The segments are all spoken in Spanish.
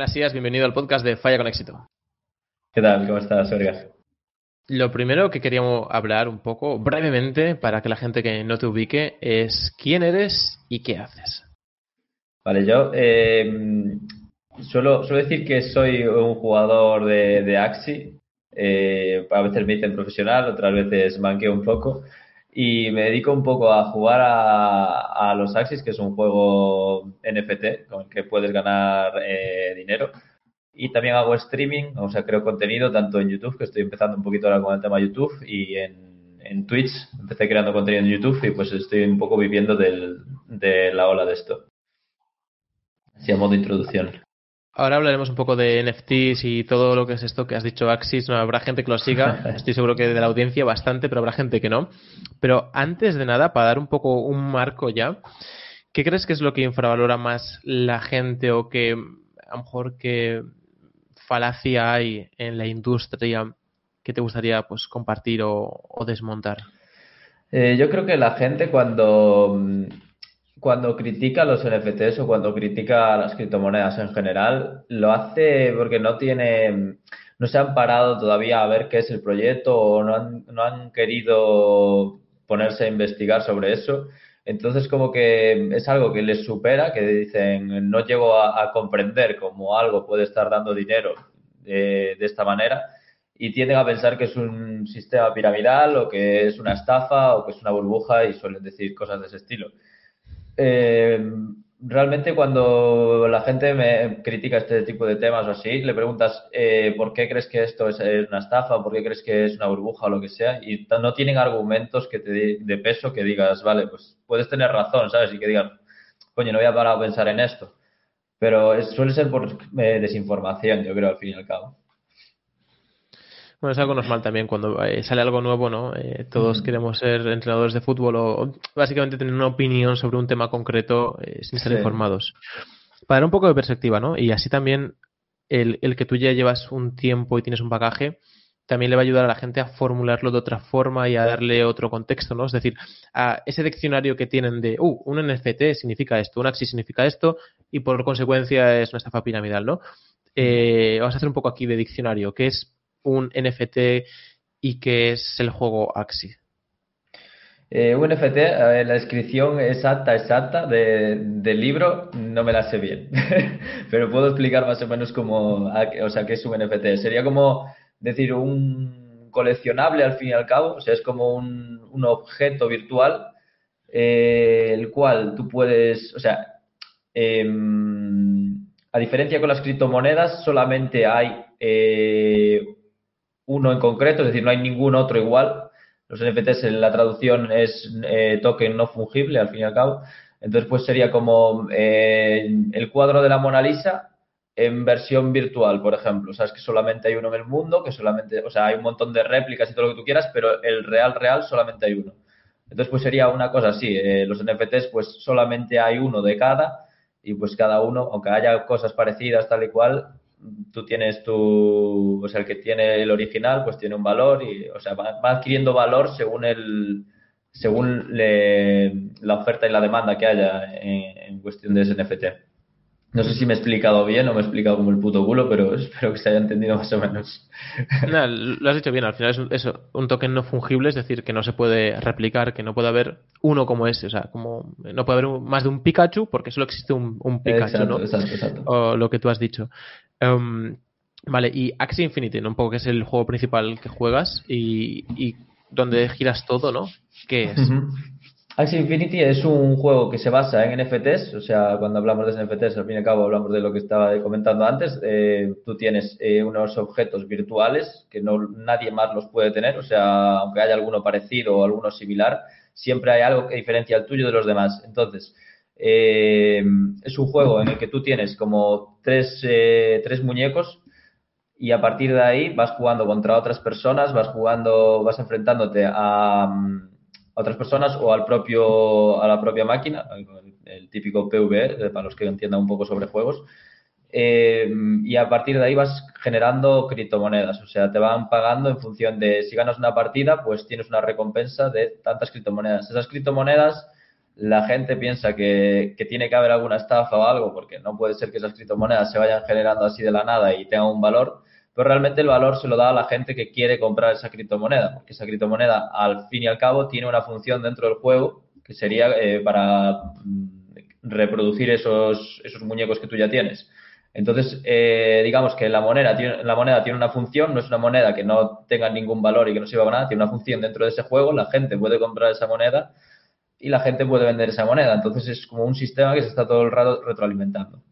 Buenas días, bienvenido al podcast de Falla con éxito. ¿Qué tal? ¿Cómo estás, Olga? Lo primero que queríamos hablar un poco brevemente para que la gente que no te ubique es quién eres y qué haces. Vale, yo eh, suelo, decir que soy un jugador de, Axi. Eh, a veces me dicen profesional, otras veces manqueo un poco. Y me dedico un poco a jugar a, los Axis, que es un juego NFT con el que puedes ganar eh, dinero. Y también hago streaming, o sea, creo contenido tanto en YouTube, que estoy empezando un poquito ahora con el tema YouTube, y en, en Twitch. Empecé creando contenido en YouTube y pues estoy un poco viviendo del, de la ola de esto. Así a modo de introducción. Ahora hablaremos un poco de NFTs y todo lo que es esto que has dicho Axis. No habrá gente que lo siga, estoy seguro que de la audiencia bastante, pero habrá gente que no. Pero antes de nada, para dar un poco un marco ya, ¿qué crees que es lo que infravalora más la gente o que a lo mejor que falacia hay en la industria que te gustaría pues compartir o, desmontar? Eh, yo creo que la gente cuando cuando critica los NFTs o cuando critica las criptomonedas en general, lo hace porque no tiene, no se han parado todavía a ver qué es el proyecto o no han, no han querido ponerse a investigar sobre eso. Entonces, como que es algo que les supera, que dicen, no llego a, comprender cómo algo puede estar dando dinero de, de, esta manera y tienden a pensar que es un sistema piramidal o que es una estafa o que es una burbuja y suelen decir cosas de ese estilo. Eh, realmente cuando la gente me critica este tipo de temas o así, le preguntas eh, por qué crees que esto es una estafa, por qué crees que es una burbuja o lo que sea, y no tienen argumentos que te, de peso que digas, vale, pues puedes tener razón, ¿sabes? Y que digas, coño, no voy a parar a pensar en esto. Pero suele ser por eh, desinformación, yo creo, al fin y al cabo. Bueno, es algo normal también cuando eh, sale algo nuevo, ¿no? Eh, todos queremos ser entrenadores de fútbol o, básicamente tener una opinión sobre un tema concreto eh, sin ser informados. Para dar un poco de perspectiva, ¿no? Y así también el, el, que tú ya llevas un tiempo y tienes un bagaje, también le va a ayudar a la gente a formularlo de otra forma y a darle otro contexto, ¿no? Es decir, a ese diccionario que tienen de, uh, un NFT significa esto, un Axis significa esto y por consecuencia es una estafa piramidal, ¿no? vamos a hacer un poco aquí de diccionario, que es un NFT y qué es el juego Axie? Eh, un NFT, la descripción exacta, exacta del libro no me la sé bien, pero puedo explicar más o menos cómo, o sea, qué es un NFT. Sería como decir un coleccionable al fin y al cabo, o sea, es como un, objeto virtual, eh, el cual tú puedes, o sea, em, a diferencia con las criptomonedas, solamente hay eh, uno en concreto, es decir, no hay ningún otro igual. Los NFTs en la traducción es eh, token no fungible, al fin y al cabo. Entonces, pues sería como eh, el cuadro de la Mona Lisa en versión virtual, por ejemplo. Sabes que solamente hay uno en el mundo, que solamente, o sea, hay un montón de réplicas y todo lo que tú quieras, pero el real, real solamente hay uno. Entonces, pues sería una cosa así. Eh, los NFTs, pues solamente hay uno de cada y pues cada uno, aunque haya cosas parecidas tal y cual, tú tienes tu, o sea, el que tiene el original, pues tiene un valor y, o sea, va, adquiriendo valor según el, según la oferta y la demanda que haya en, cuestión de ese NFT. No sé si me he explicado bien o me he explicado como el puto culo, pero espero que se haya entendido más o menos. No, lo has dicho bien, al final es un, es un, token no fungible, es decir, que no se puede replicar, que no puede haber uno como ese, o sea, como no puede haber más de un Pikachu porque solo existe un, Pikachu, ¿no? Exacto, exacto. O lo que tú has dicho. Em, vale, y Axie Infinity, ¿no? Un poco que es el juego principal que juegas y, y donde giras todo, ¿no? ¿Qué es? Axie Infinity es un juego que se basa en NFTs, o sea, cuando hablamos de NFTs, al fin y al cabo hablamos de lo que estaba comentando antes. Eh, tú tienes eh, unos objetos virtuales que no nadie más los puede tener, o sea, aunque haya alguno parecido o alguno similar, siempre hay algo que diferencia el tuyo de los demás. Entonces, eh, es un juego en el que tú tienes como tres, eh, tres muñecos y a partir de ahí vas jugando contra otras personas, vas jugando, vas enfrentándote a, otras personas o al propio, a la propia máquina, el, típico PvE, para los que entiendan un poco sobre juegos. Eh, y a partir de ahí vas generando criptomonedas, o sea, te van pagando en función de si ganas una partida, pues tienes una recompensa de tantas criptomonedas. Esas criptomonedas la gente piensa que, tiene que haber alguna estafa o algo, porque no puede ser que esas criptomonedas se vayan generando así de la nada y tengan un valor, pero realmente el valor se lo da a la gente que quiere comprar esa criptomoneda, porque esa criptomoneda al fin y al cabo tiene una función dentro del juego que sería eh, para mm, reproducir esos, esos muñecos que tú ya tienes. Entonces, eh, digamos que la moneda, la moneda tiene una función, no es una moneda que no tenga ningún valor y que no sirva para nada, tiene una función dentro de ese juego, la gente puede comprar esa moneda y la gente puede vender esa moneda. Entonces es como un sistema que se está todo el rato retroalimentando.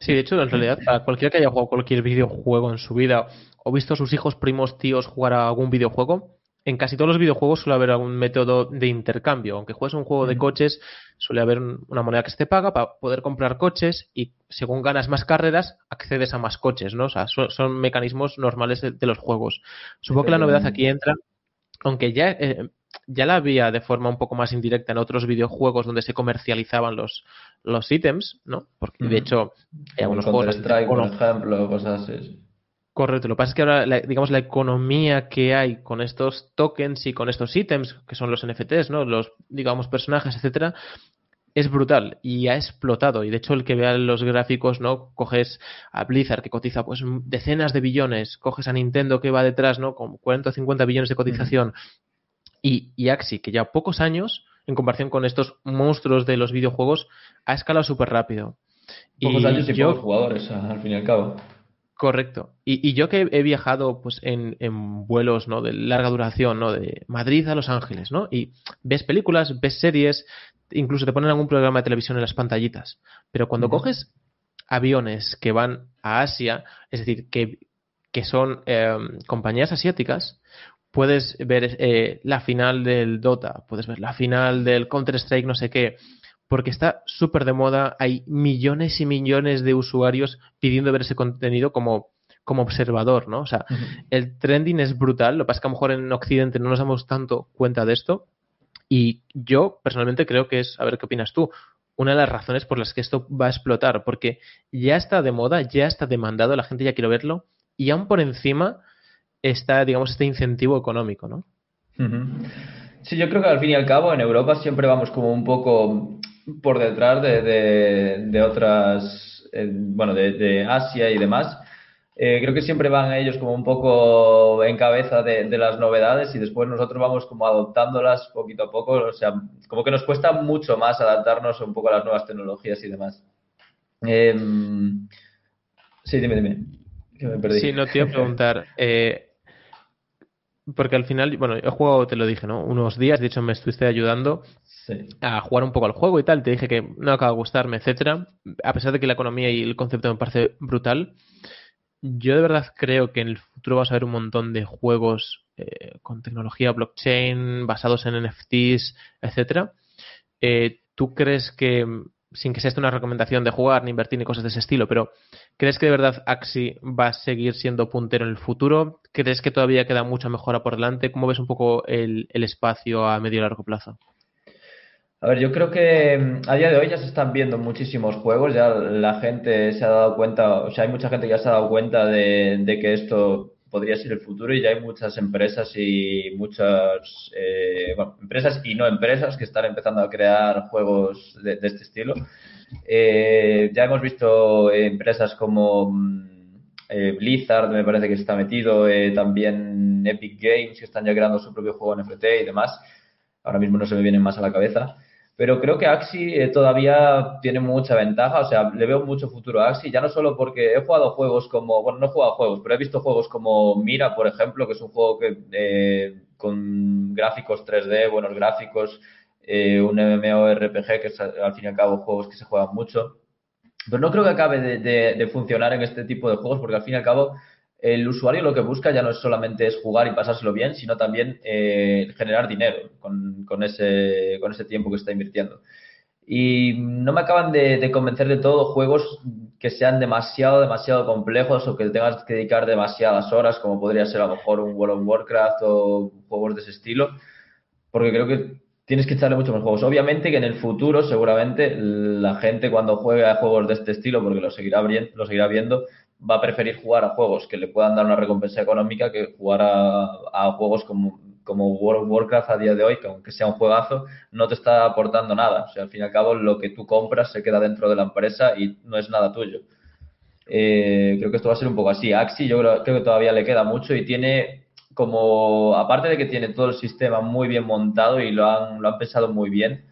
Sí, de hecho, en realidad, para cualquiera que haya jugado cualquier videojuego en su vida o visto a sus hijos, primos, tíos jugar a algún videojuego, en casi todos los videojuegos suele haber algún método de intercambio. Aunque juegues un juego de coches, suele haber una moneda que se te paga para poder comprar coches y según ganas más carreras, accedes a más coches, ¿no? O sea, son, mecanismos normales de, los juegos. Supongo que la novedad aquí entra, aunque ya, eh, ya la había de forma un poco más indirecta en otros videojuegos donde se comercializaban los, los ítems, ¿no? Porque de hecho hay algunos juegos... Strike, por ejemplo, cosas así. Correcto. Lo que pasa es que ahora, digamos, la economía que hay con estos tokens y con estos ítems, que son los NFTs, ¿no? Los, digamos, personajes, etcétera, es brutal y ha explotado. Y de hecho, el que vea los gráficos, ¿no? Coges a Blizzard que cotiza pues decenas de billones, coges a Nintendo que va detrás, ¿no? Con 40 o 50 billones de cotización. Y, y Axi, que ya pocos años, en comparación con estos monstruos de los videojuegos, ha escalado súper rápido. Pocos años y yo, pocos jugadores, al fin y al cabo. Correcto. Y, yo que he viajado pues en, vuelos ¿no? de larga duración, ¿no? de Madrid a Los Ángeles, ¿no? Y ves películas, ves series, incluso te ponen algún programa de televisión en las pantallitas. Pero cuando coges aviones que van a Asia, es decir, que, que son em, compañías asiáticas, puedes ver eh, la final del Dota, puedes ver la final del Counter-Strike, no sé qué, porque está súper de moda, hay millones y millones de usuarios pidiendo ver ese contenido como, como observador, ¿no? O sea, el trending es brutal, lo que pasa es que a lo mejor en Occidente no nos damos tanto cuenta de esto, y yo personalmente creo que es, a ver qué opinas tú, una de las razones por las que esto va a explotar, porque ya está de moda, ya está demandado, la gente ya quiere verlo, y aún por encima está, digamos, este incentivo económico, ¿no? Sí, yo creo que al fin y al cabo en Europa siempre vamos como un poco por detrás de, de, otras, eh, bueno, de, Asia y demás. Eh, creo que siempre van ellos como un poco en cabeza de, las novedades y después nosotros vamos como adoptándolas poquito a poco. O sea, como que nos cuesta mucho más adaptarnos un poco a las nuevas tecnologías y demás. Em, sí, dime, dime. Que me perdí. Sí, no te iba a preguntar. Eh, porque al final, bueno, he jugado, te lo dije, ¿no? Unos días, de hecho me estuviste ayudando a jugar un poco al juego y tal. Te dije que no acaba de gustarme, etcétera. A pesar de que la economía y el concepto me parece brutal, yo de verdad creo que en el futuro vas a ver un montón de juegos eh, con tecnología blockchain, basados en NFTs, etcétera. Eh, ¿Tú crees que, sin que sea esto una recomendación de jugar, ni invertir, ni cosas de ese estilo, pero ¿crees que de verdad Axi va a seguir siendo puntero en el futuro? ¿Crees que todavía queda mucha mejora por delante? ¿Cómo ves un poco el, espacio a medio y largo plazo? A ver, yo creo que mm, a día de hoy ya se están viendo muchísimos juegos, ya la gente se ha dado cuenta, o sea, hay mucha gente que ya se ha dado cuenta de, que esto podría ser el futuro y ya hay muchas empresas y muchas, eh, bueno, empresas y no empresas que están empezando a crear juegos de, este estilo. Eh, ya hemos visto empresas como mm, eh, Blizzard, me parece que está metido, también Epic Games, que están ya creando su propio juego NFT y demás. Ahora mismo no se me vienen más a la cabeza. Pero creo que Axi eh, todavía tiene mucha ventaja, o sea, le veo mucho futuro a Axi, ya no solo porque he jugado juegos como, bueno, no he jugado juegos, pero he visto juegos como Mira, por ejemplo, que es un juego que eh, con gráficos 3D, buenos gráficos, eh, un MMORPG que es al fin y al cabo juegos que se juegan mucho. Pero no creo que acabe de funcionar en este tipo de juegos porque al fin y al cabo el usuario lo que busca ya no es solamente es jugar y pasárselo bien, sino también eh, generar dinero con, ese, con ese tiempo que está invirtiendo. Y no me acaban de, convencer de todo juegos que sean demasiado, demasiado complejos o que tengas que dedicar demasiadas horas, como podría ser a lo mejor un World of Warcraft o juegos de ese estilo, porque creo que tienes que echarle mucho más juegos. Obviamente que en el futuro, seguramente, la gente cuando juegue a juegos de este estilo, porque lo seguirá, lo seguirá viendo, va a preferir jugar a juegos que le puedan dar una recompensa económica que jugar a, juegos como, como World of Warcraft a día de hoy, que aunque sea un juegazo, no te está aportando nada. O sea, al fin y al cabo, lo que tú compras se queda dentro de la empresa y no es nada tuyo. Eh, creo que esto va a ser un poco así. Axi yo creo, que todavía le queda mucho y tiene como, aparte de que tiene todo el sistema muy bien montado y lo han, lo han pensado muy bien,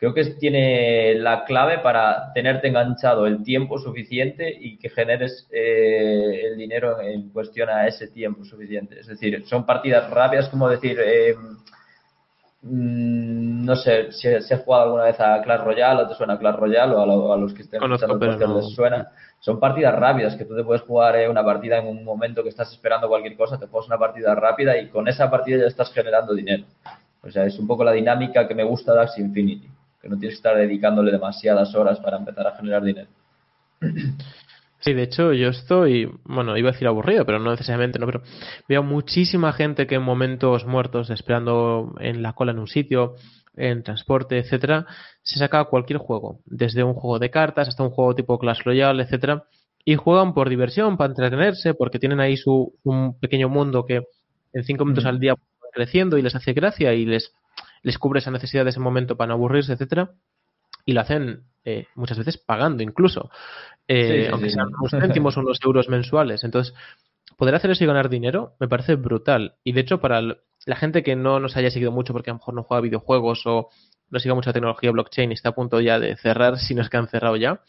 creo que tiene la clave para tenerte enganchado el tiempo suficiente y que generes eh, el dinero en cuestión a ese tiempo suficiente. Es decir, son partidas rápidas, como decir, eh, mm, no sé si, si, has jugado alguna vez a Clash Royale o te suena Clash Royale o a, los que estén escuchando el les suena son partidas rápidas, que tú te puedes jugar eh, una partida en un momento que estás esperando cualquier cosa, te pones una partida rápida y con esa partida ya estás generando dinero. O sea, es un poco la dinámica que me gusta de Axie Infinity, que no tienes que estar dedicándole demasiadas horas para empezar a generar dinero. Sí, de hecho yo estoy, bueno, iba a decir aburrido, pero no necesariamente, no, pero veo muchísima gente que en momentos muertos, esperando en la cola en un sitio, en transporte, etcétera, se saca cualquier juego, desde un juego de cartas hasta un juego tipo Clash Royale, etcétera, y juegan por diversión, para entretenerse, porque tienen ahí su un pequeño mundo que en cinco minutos al día va creciendo y les hace gracia y les, les cubre esa necesidad de ese momento para no aburrirse, etcétera, y lo hacen eh, muchas veces pagando incluso, eh, aunque sean unos céntimos o unos euros mensuales. Entonces, poder hacer eso y ganar dinero me parece brutal. Y de hecho, para la gente que no nos haya seguido mucho porque a lo mejor no juega videojuegos o no siga mucha tecnología blockchain y está a punto ya de cerrar, si no es que han cerrado ya,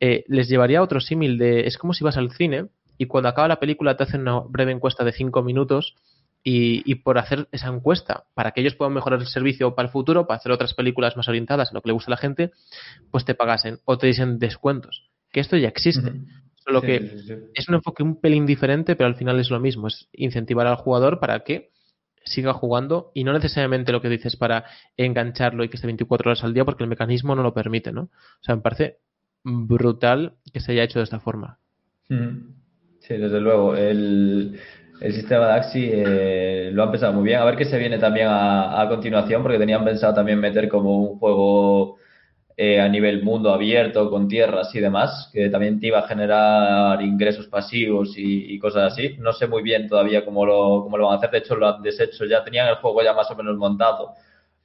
eh, les llevaría a otro símil de, es como si vas al cine y cuando acaba la película te hacen una breve encuesta de cinco minutos y, por hacer esa encuesta, para que ellos puedan mejorar el servicio para el futuro, para hacer otras películas más orientadas a lo que le gusta a la gente, pues te pagasen o te dicen descuentos. Que esto ya existe. Solo que es un enfoque un pelín diferente, pero al final es lo mismo. Es incentivar al jugador para que siga jugando y no necesariamente lo que dices para engancharlo y que esté 24 horas al día porque el mecanismo no lo permite, ¿no? O sea, me parece brutal que se haya hecho de esta forma. Sí, desde luego. El, sistema de Axi eh, lo han pensado muy bien. A ver qué se viene también a, continuación, porque tenían pensado también meter como un juego eh, a nivel mundo abierto, con tierras y demás, que también te iba a generar ingresos pasivos y, cosas así. No sé muy bien todavía cómo lo, cómo lo van a hacer. De hecho, lo han deshecho. Ya tenían el juego ya más o menos montado.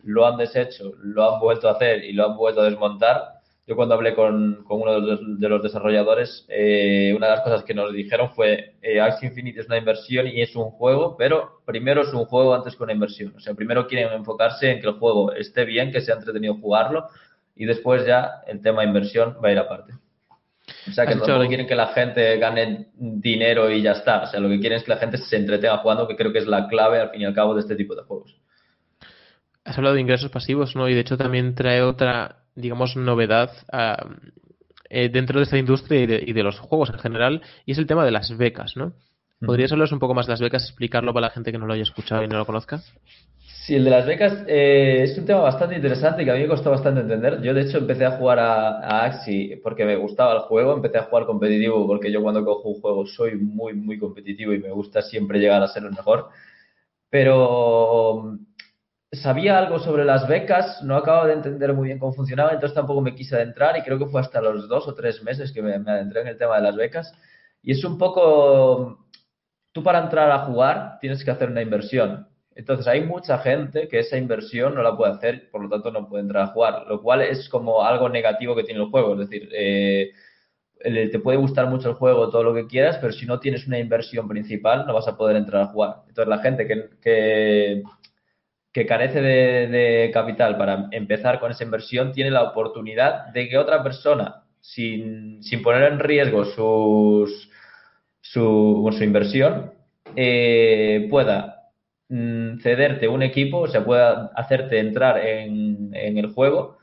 Lo han deshecho, lo han vuelto a hacer y lo han vuelto a desmontar. Yo cuando hablé con, con uno de los, desarrolladores, eh, una de las cosas que nos dijeron fue, eh, Axie Infinite es una inversión y es un juego, pero primero es un juego antes que una inversión. O sea, primero quieren enfocarse en que el juego esté bien, que sea entretenido jugarlo, y después ya el tema inversión va a ir aparte. O sea, que no quieren que la gente gane dinero y ya está. O sea, lo que quieren es que la gente se entretenga jugando, que creo que es la clave al fin y al cabo de este tipo de juegos. Has hablado de ingresos pasivos, ¿no? Y de hecho también trae otra, digamos, novedad eh, dentro de esta industria y de, y de, los juegos en general, y es el tema de las becas, ¿no? ¿Podrías hablaros un poco más de las becas, explicarlo para la gente que no lo haya escuchado y no lo conozca? Sí, el de las becas eh, es un tema bastante interesante que a mí me costó bastante entender. Yo, de hecho, empecé a jugar a, Axi porque me gustaba el juego, empecé a jugar competitivo porque yo cuando cojo un juego soy muy, muy competitivo y me gusta siempre llegar a ser el mejor. Pero sabía algo sobre las becas, no acababa de entender muy bien cómo funcionaba, entonces tampoco me quise adentrar y creo que fue hasta los dos o tres meses que me, adentré en el tema de las becas. Y es un poco, tú para entrar a jugar tienes que hacer una inversión entonces hay mucha gente que esa inversión no la puede hacer, por lo tanto no puede entrar a jugar, lo cual es como algo negativo que tiene el juego. Es decir, eh, te puede gustar mucho el juego, todo lo que quieras, pero si no tienes una inversión principal no vas a poder entrar a jugar. Entonces la gente que, carece de, capital para empezar con esa inversión tiene la oportunidad de que otra persona, sin, sin poner en riesgo su, su inversión, eh, pueda Mm, cederte un equipo, o sea, pueda hacerte entrar en, el juego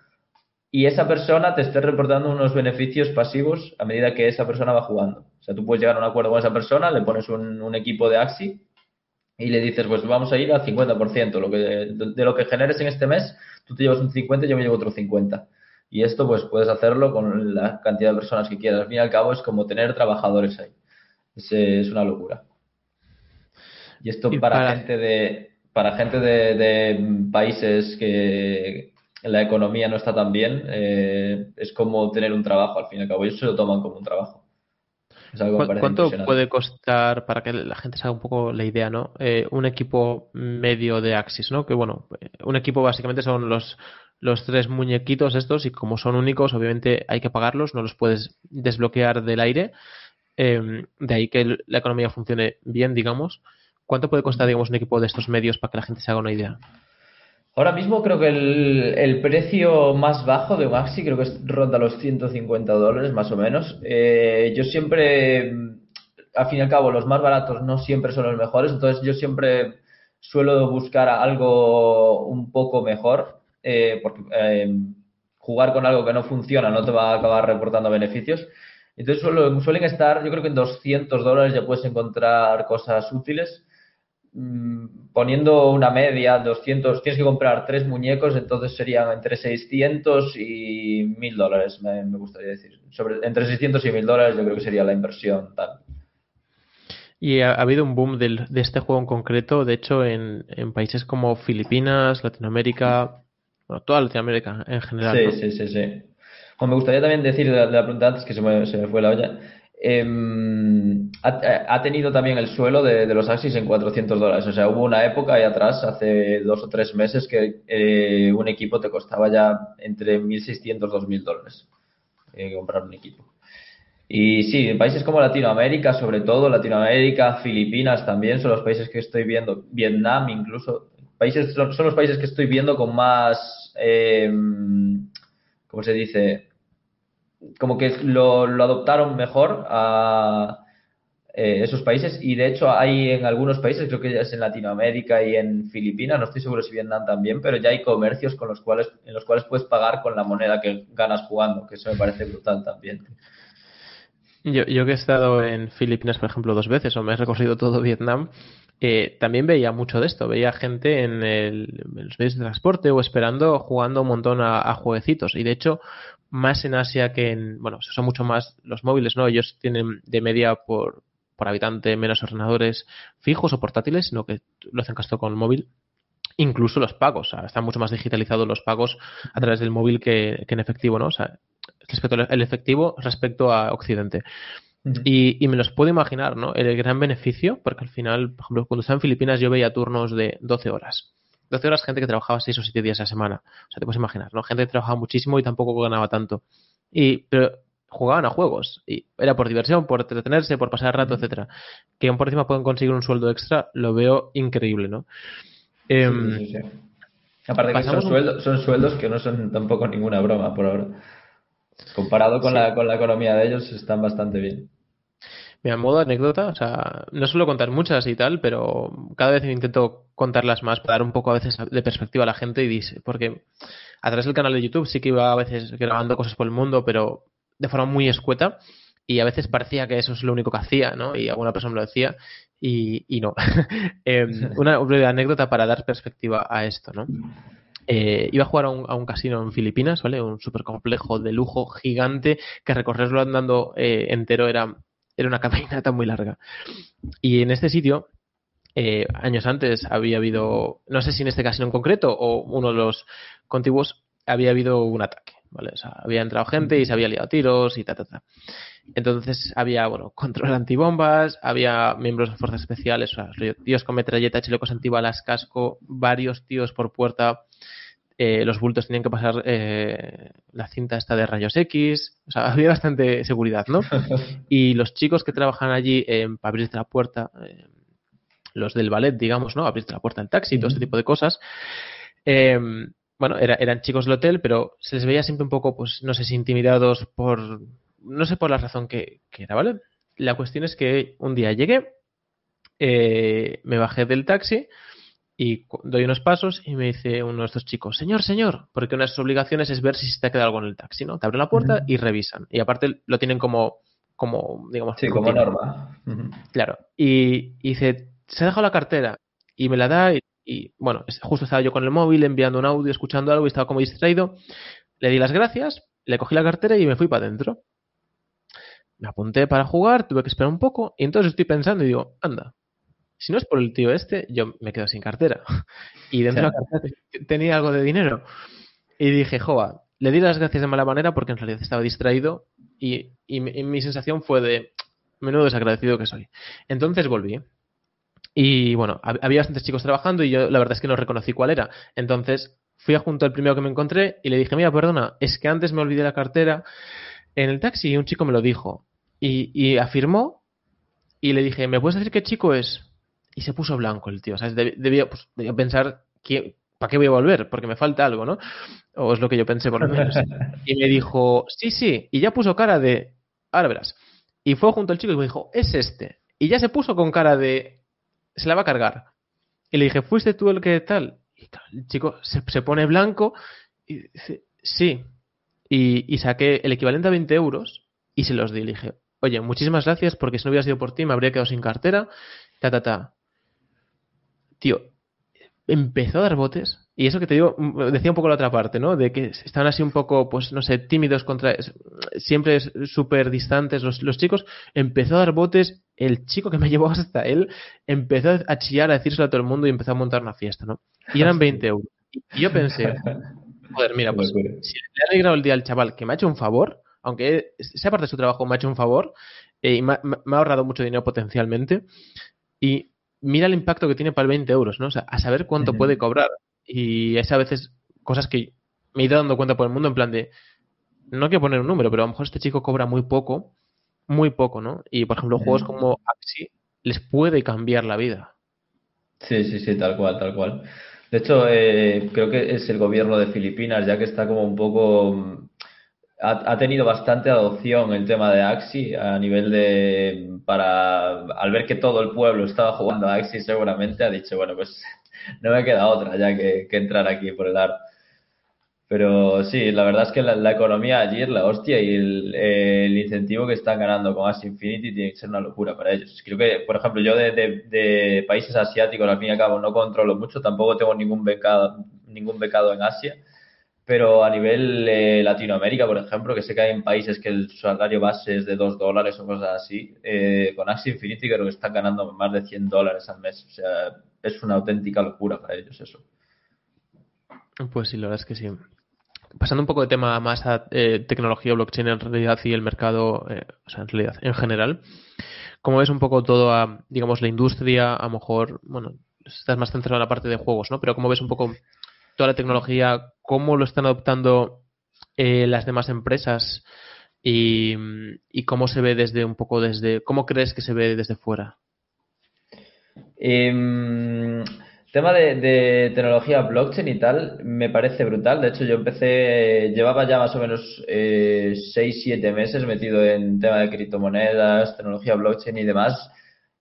y esa persona te esté reportando unos beneficios pasivos a medida que esa persona va jugando. O sea, tú puedes llegar a un acuerdo con esa persona, le pones un, equipo de Axi y le dices, pues vamos a ir al 50%. Lo que, de, lo que generes en este mes, tú te llevas un 50 y yo me llevo otro 50. Y esto, pues puedes hacerlo con la cantidad de personas que quieras. Al fin y al cabo, es como tener trabajadores ahí. es una locura. Y esto para, gente de para gente de, países que la economía no está tan bien, eh, es como tener un trabajo al fin y al cabo. Ellos se lo toman como un trabajo. ¿Cuánto puede costar, para que la gente se haga un poco la idea, ¿no? Eh, un equipo medio de Axis, ¿no? Que bueno, un equipo básicamente son los, los tres muñequitos estos y como son únicos, obviamente hay que pagarlos, no los puedes desbloquear del aire. Em, de ahí que la economía funcione bien, digamos. ¿Cuánto puede costar, digamos, un equipo de estos medios para que la gente se haga una idea? Ahora mismo creo que el, precio más bajo de un Axi creo que es, ronda los 150 dólares más o menos. Eh, yo siempre, al fin y al cabo, los más baratos no siempre son los mejores, entonces yo siempre suelo buscar algo un poco mejor, eh, porque eh, jugar con algo que no funciona no te va a acabar reportando beneficios. Entonces suelen estar, yo creo que en 200 dólares ya puedes encontrar cosas útiles. Mm, poniendo una media, 200, tienes que comprar tres muñecos, entonces serían entre 600 y 1000 dólares, me, gustaría decir. Sobre, entre 600 y 1000 dólares yo creo que sería la inversión tal. Y ha, habido un boom de este juego en concreto, de hecho, en, países como Filipinas, Latinoamérica, bueno, toda Latinoamérica en general. Sí, sí, sí, sí. me gustaría también decir de la, pregunta antes que se me, se me fue la olla. Em, ha, tenido también el suelo de, los Axis en 400 dólares. O sea, hubo una época ahí atrás, hace dos o tres meses, que eh, un equipo te costaba ya entre 1.600 y 2.000 dólares eh, comprar un equipo. Y sí, países como Latinoamérica, sobre todo Latinoamérica, Filipinas también son los países que estoy viendo, Vietnam incluso, países son, los países que estoy viendo con más, eh, ¿cómo se dice? Como que lo, adoptaron mejor a eh, esos países y de hecho hay en algunos países, creo que ya es en Latinoamérica y en Filipinas, no estoy seguro si Vietnam también, pero ya hay comercios con los cuales, en los cuales puedes pagar con la moneda que ganas jugando, que eso me parece brutal también. Yo, yo que he estado en Filipinas, por ejemplo, dos veces, o me he recorrido todo Vietnam, eh, también veía mucho de esto. Veía gente en, los medios de transporte o esperando, jugando un montón a, a, jueguecitos. Y de hecho, más en Asia que en, bueno, son mucho más los móviles, ¿no? Ellos tienen de media por, por habitante menos ordenadores fijos o portátiles, sino que lo hacen casi con el móvil. Incluso los pagos, o sea, están mucho más digitalizados los pagos a través del móvil que, en efectivo, ¿no? O sea, respecto al efectivo respecto a Occidente. y, y, me los puedo imaginar, ¿no? El gran beneficio, porque al final, por ejemplo, cuando estaba en Filipinas yo veía turnos de 12 horas. 12 horas gente que trabajaba 6 o 7 días a la semana. O sea, te puedes imaginar, ¿no? Gente que trabajaba muchísimo y tampoco ganaba tanto. Y, pero jugaban a juegos. Y era por diversión, por entretenerse, por pasar el rato, etcétera. Que aún por encima pueden conseguir un sueldo extra, lo veo increíble, ¿no? Em, sí, sí, Aparte que son, sueldos, son sueldos que no son tampoco ninguna broma por ahora. Comparado con, la, con la economía de ellos, están bastante bien. Mira, modo anécdota, o sea, no suelo contar muchas y tal, pero cada vez intento contarlas más para dar un poco a veces de perspectiva a la gente y dice, porque a través del canal de YouTube sí que iba a veces grabando cosas por el mundo, pero de forma muy escueta y a veces parecía que eso es lo único que hacía, ¿no? Y alguna persona me lo decía y, y no. Em, una breve anécdota para dar perspectiva a esto, ¿no? Eh, iba a jugar a un, a un, casino en Filipinas, ¿vale? Un súper complejo de lujo gigante que recorrerlo andando eh, entero era era una caminata muy larga. Y en este sitio, eh, años antes había habido, no sé si en este caso en concreto o uno de los contiguos, había habido un ataque. ¿vale? O sea, había entrado gente y se había liado tiros y ta, ta, ta. Entonces había, bueno, control antibombas, había miembros de fuerzas especiales, o sea, tíos con metralleta, chilecos antibalas, casco, varios tíos por puerta, eh, los bultos tenían que pasar eh, la cinta esta de rayos X, o sea, había bastante seguridad, ¿no? Y los chicos que trabajan allí eh, para abrirte la puerta, eh, los del ballet, digamos, ¿no? Abrirte la puerta del taxi, todo ese tipo de cosas. bueno, eran chicos del hotel, pero se les veía siempre un poco, pues, no sé si intimidados por, no sé por la razón que, que era, ¿vale? La cuestión es que un día llegué, me bajé del taxi, y doy unos pasos y me dice uno de estos chicos, señor, señor, porque una de sus obligaciones es ver si se te ha quedado algo en el taxi, ¿no? Te abren la puerta y revisan. Y aparte lo tienen como, como digamos, sí, como norma. Claro. Y, dice, se ha dejado la cartera y me la da y, bueno, justo estaba yo con el móvil enviando un audio, escuchando algo y estaba como distraído. Le di las gracias, le cogí la cartera y me fui para adentro. Me apunté para jugar, tuve que esperar un poco y entonces estoy pensando y digo, anda, si no es por el tío este, yo me quedo sin cartera. Y dentro de la cartera tenía algo de dinero. Y dije, joa, le di las gracias de mala manera porque en realidad estaba distraído y, mi, sensación fue de, menudo desagradecido que soy. Entonces volví. Y bueno, había bastantes chicos trabajando y yo la verdad es que no reconocí cuál era. Entonces fui a junto al primero que me encontré y le dije, mira, perdona, es que antes me olvidé la cartera en el taxi y un chico me lo dijo. Y, afirmó y le dije, ¿me puedes decir qué chico es? Y se puso blanco el tío. ¿sabes? Debía, pues, debía pensar, ¿para qué voy a volver? Porque me falta algo, ¿no? O es lo que yo pensé por lo menos. Y me dijo, sí, sí. Y ya puso cara de, ahora verás. Y fue junto al chico y me dijo, es este. Y ya se puso con cara de, se la va a cargar. Y le dije, ¿fuiste tú el que tal? Y el chico se, pone blanco y dice, sí. Y, saqué el equivalente a 20 euros y se los di. Le dije, oye, muchísimas gracias porque si no hubiera sido por ti me habría quedado sin cartera. Ta, ta, ta. Tío, empezó a dar botes. Y eso que te digo, mm, decía un poco la otra parte, ¿no? De que estaban así un poco, pues no sé, tímidos contra. Siempre súper distantes los, los, chicos. Empezó a dar botes. El chico que me llevó hasta él empezó a chillar, a decírselo a todo el mundo y empezó a montar una fiesta, ¿no? Y eran 20 euros. Y yo pensé, joder, mira, pues si le ha alegrado el día al chaval que me ha hecho un favor, aunque sea parte de su trabajo, me ha hecho un favor eh, y me ha, ahorrado mucho dinero potencialmente. Y mira el impacto que tiene para el 20 euros, ¿no? O sea, a saber cuánto puede cobrar. Y es a veces cosas que me he ido dando cuenta por el mundo en plan de, no quiero poner un número, pero a lo mejor este chico cobra muy poco, muy poco, ¿no? Y por ejemplo, juegos como Axi les puede cambiar la vida. Sí, sí, sí, tal cual, tal cual. De hecho, eh, creo que es el gobierno de Filipinas, ya que está como un poco... Ha, ha, tenido bastante adopción el tema de Axi a nivel de... para... Al ver que todo el pueblo estaba jugando a Axi, seguramente ha dicho, bueno, pues no me queda otra ya que, entrar aquí por el ar. Pero sí, la verdad es que la, economía allí es la hostia y el, incentivo que están ganando con Axie Infinity tiene que ser una locura para ellos. Creo que, por ejemplo, yo de, países asiáticos, al fin y al cabo, no controlo mucho, tampoco tengo ningún becado, ningún becado en Asia, pero a nivel eh, Latinoamérica, por ejemplo, que sé que hay en países que el salario base es de 2 dólares o cosas así, eh, con Axie Infinity creo que están ganando más de 100 dólares al mes. O sea, es una auténtica locura para ellos eso. Pues sí, la verdad es que sí. Pasando un poco de tema más a eh, tecnología, blockchain en realidad y el mercado, eh, o sea, en realidad, en general, ¿cómo ves un poco todo a, digamos, la industria? A lo mejor, bueno, estás más centrado en la parte de juegos, ¿no? Pero ¿cómo ves un poco toda la tecnología? ¿Cómo lo están adoptando eh, las demás empresas? Y, cómo se ve desde un poco desde, ¿cómo crees que se ve desde fuera? Eh, tema de, tecnología blockchain y tal, me parece brutal. De hecho, yo empecé, llevaba ya más o menos eh, 6-7 meses metido en tema de criptomonedas, tecnología blockchain y demás,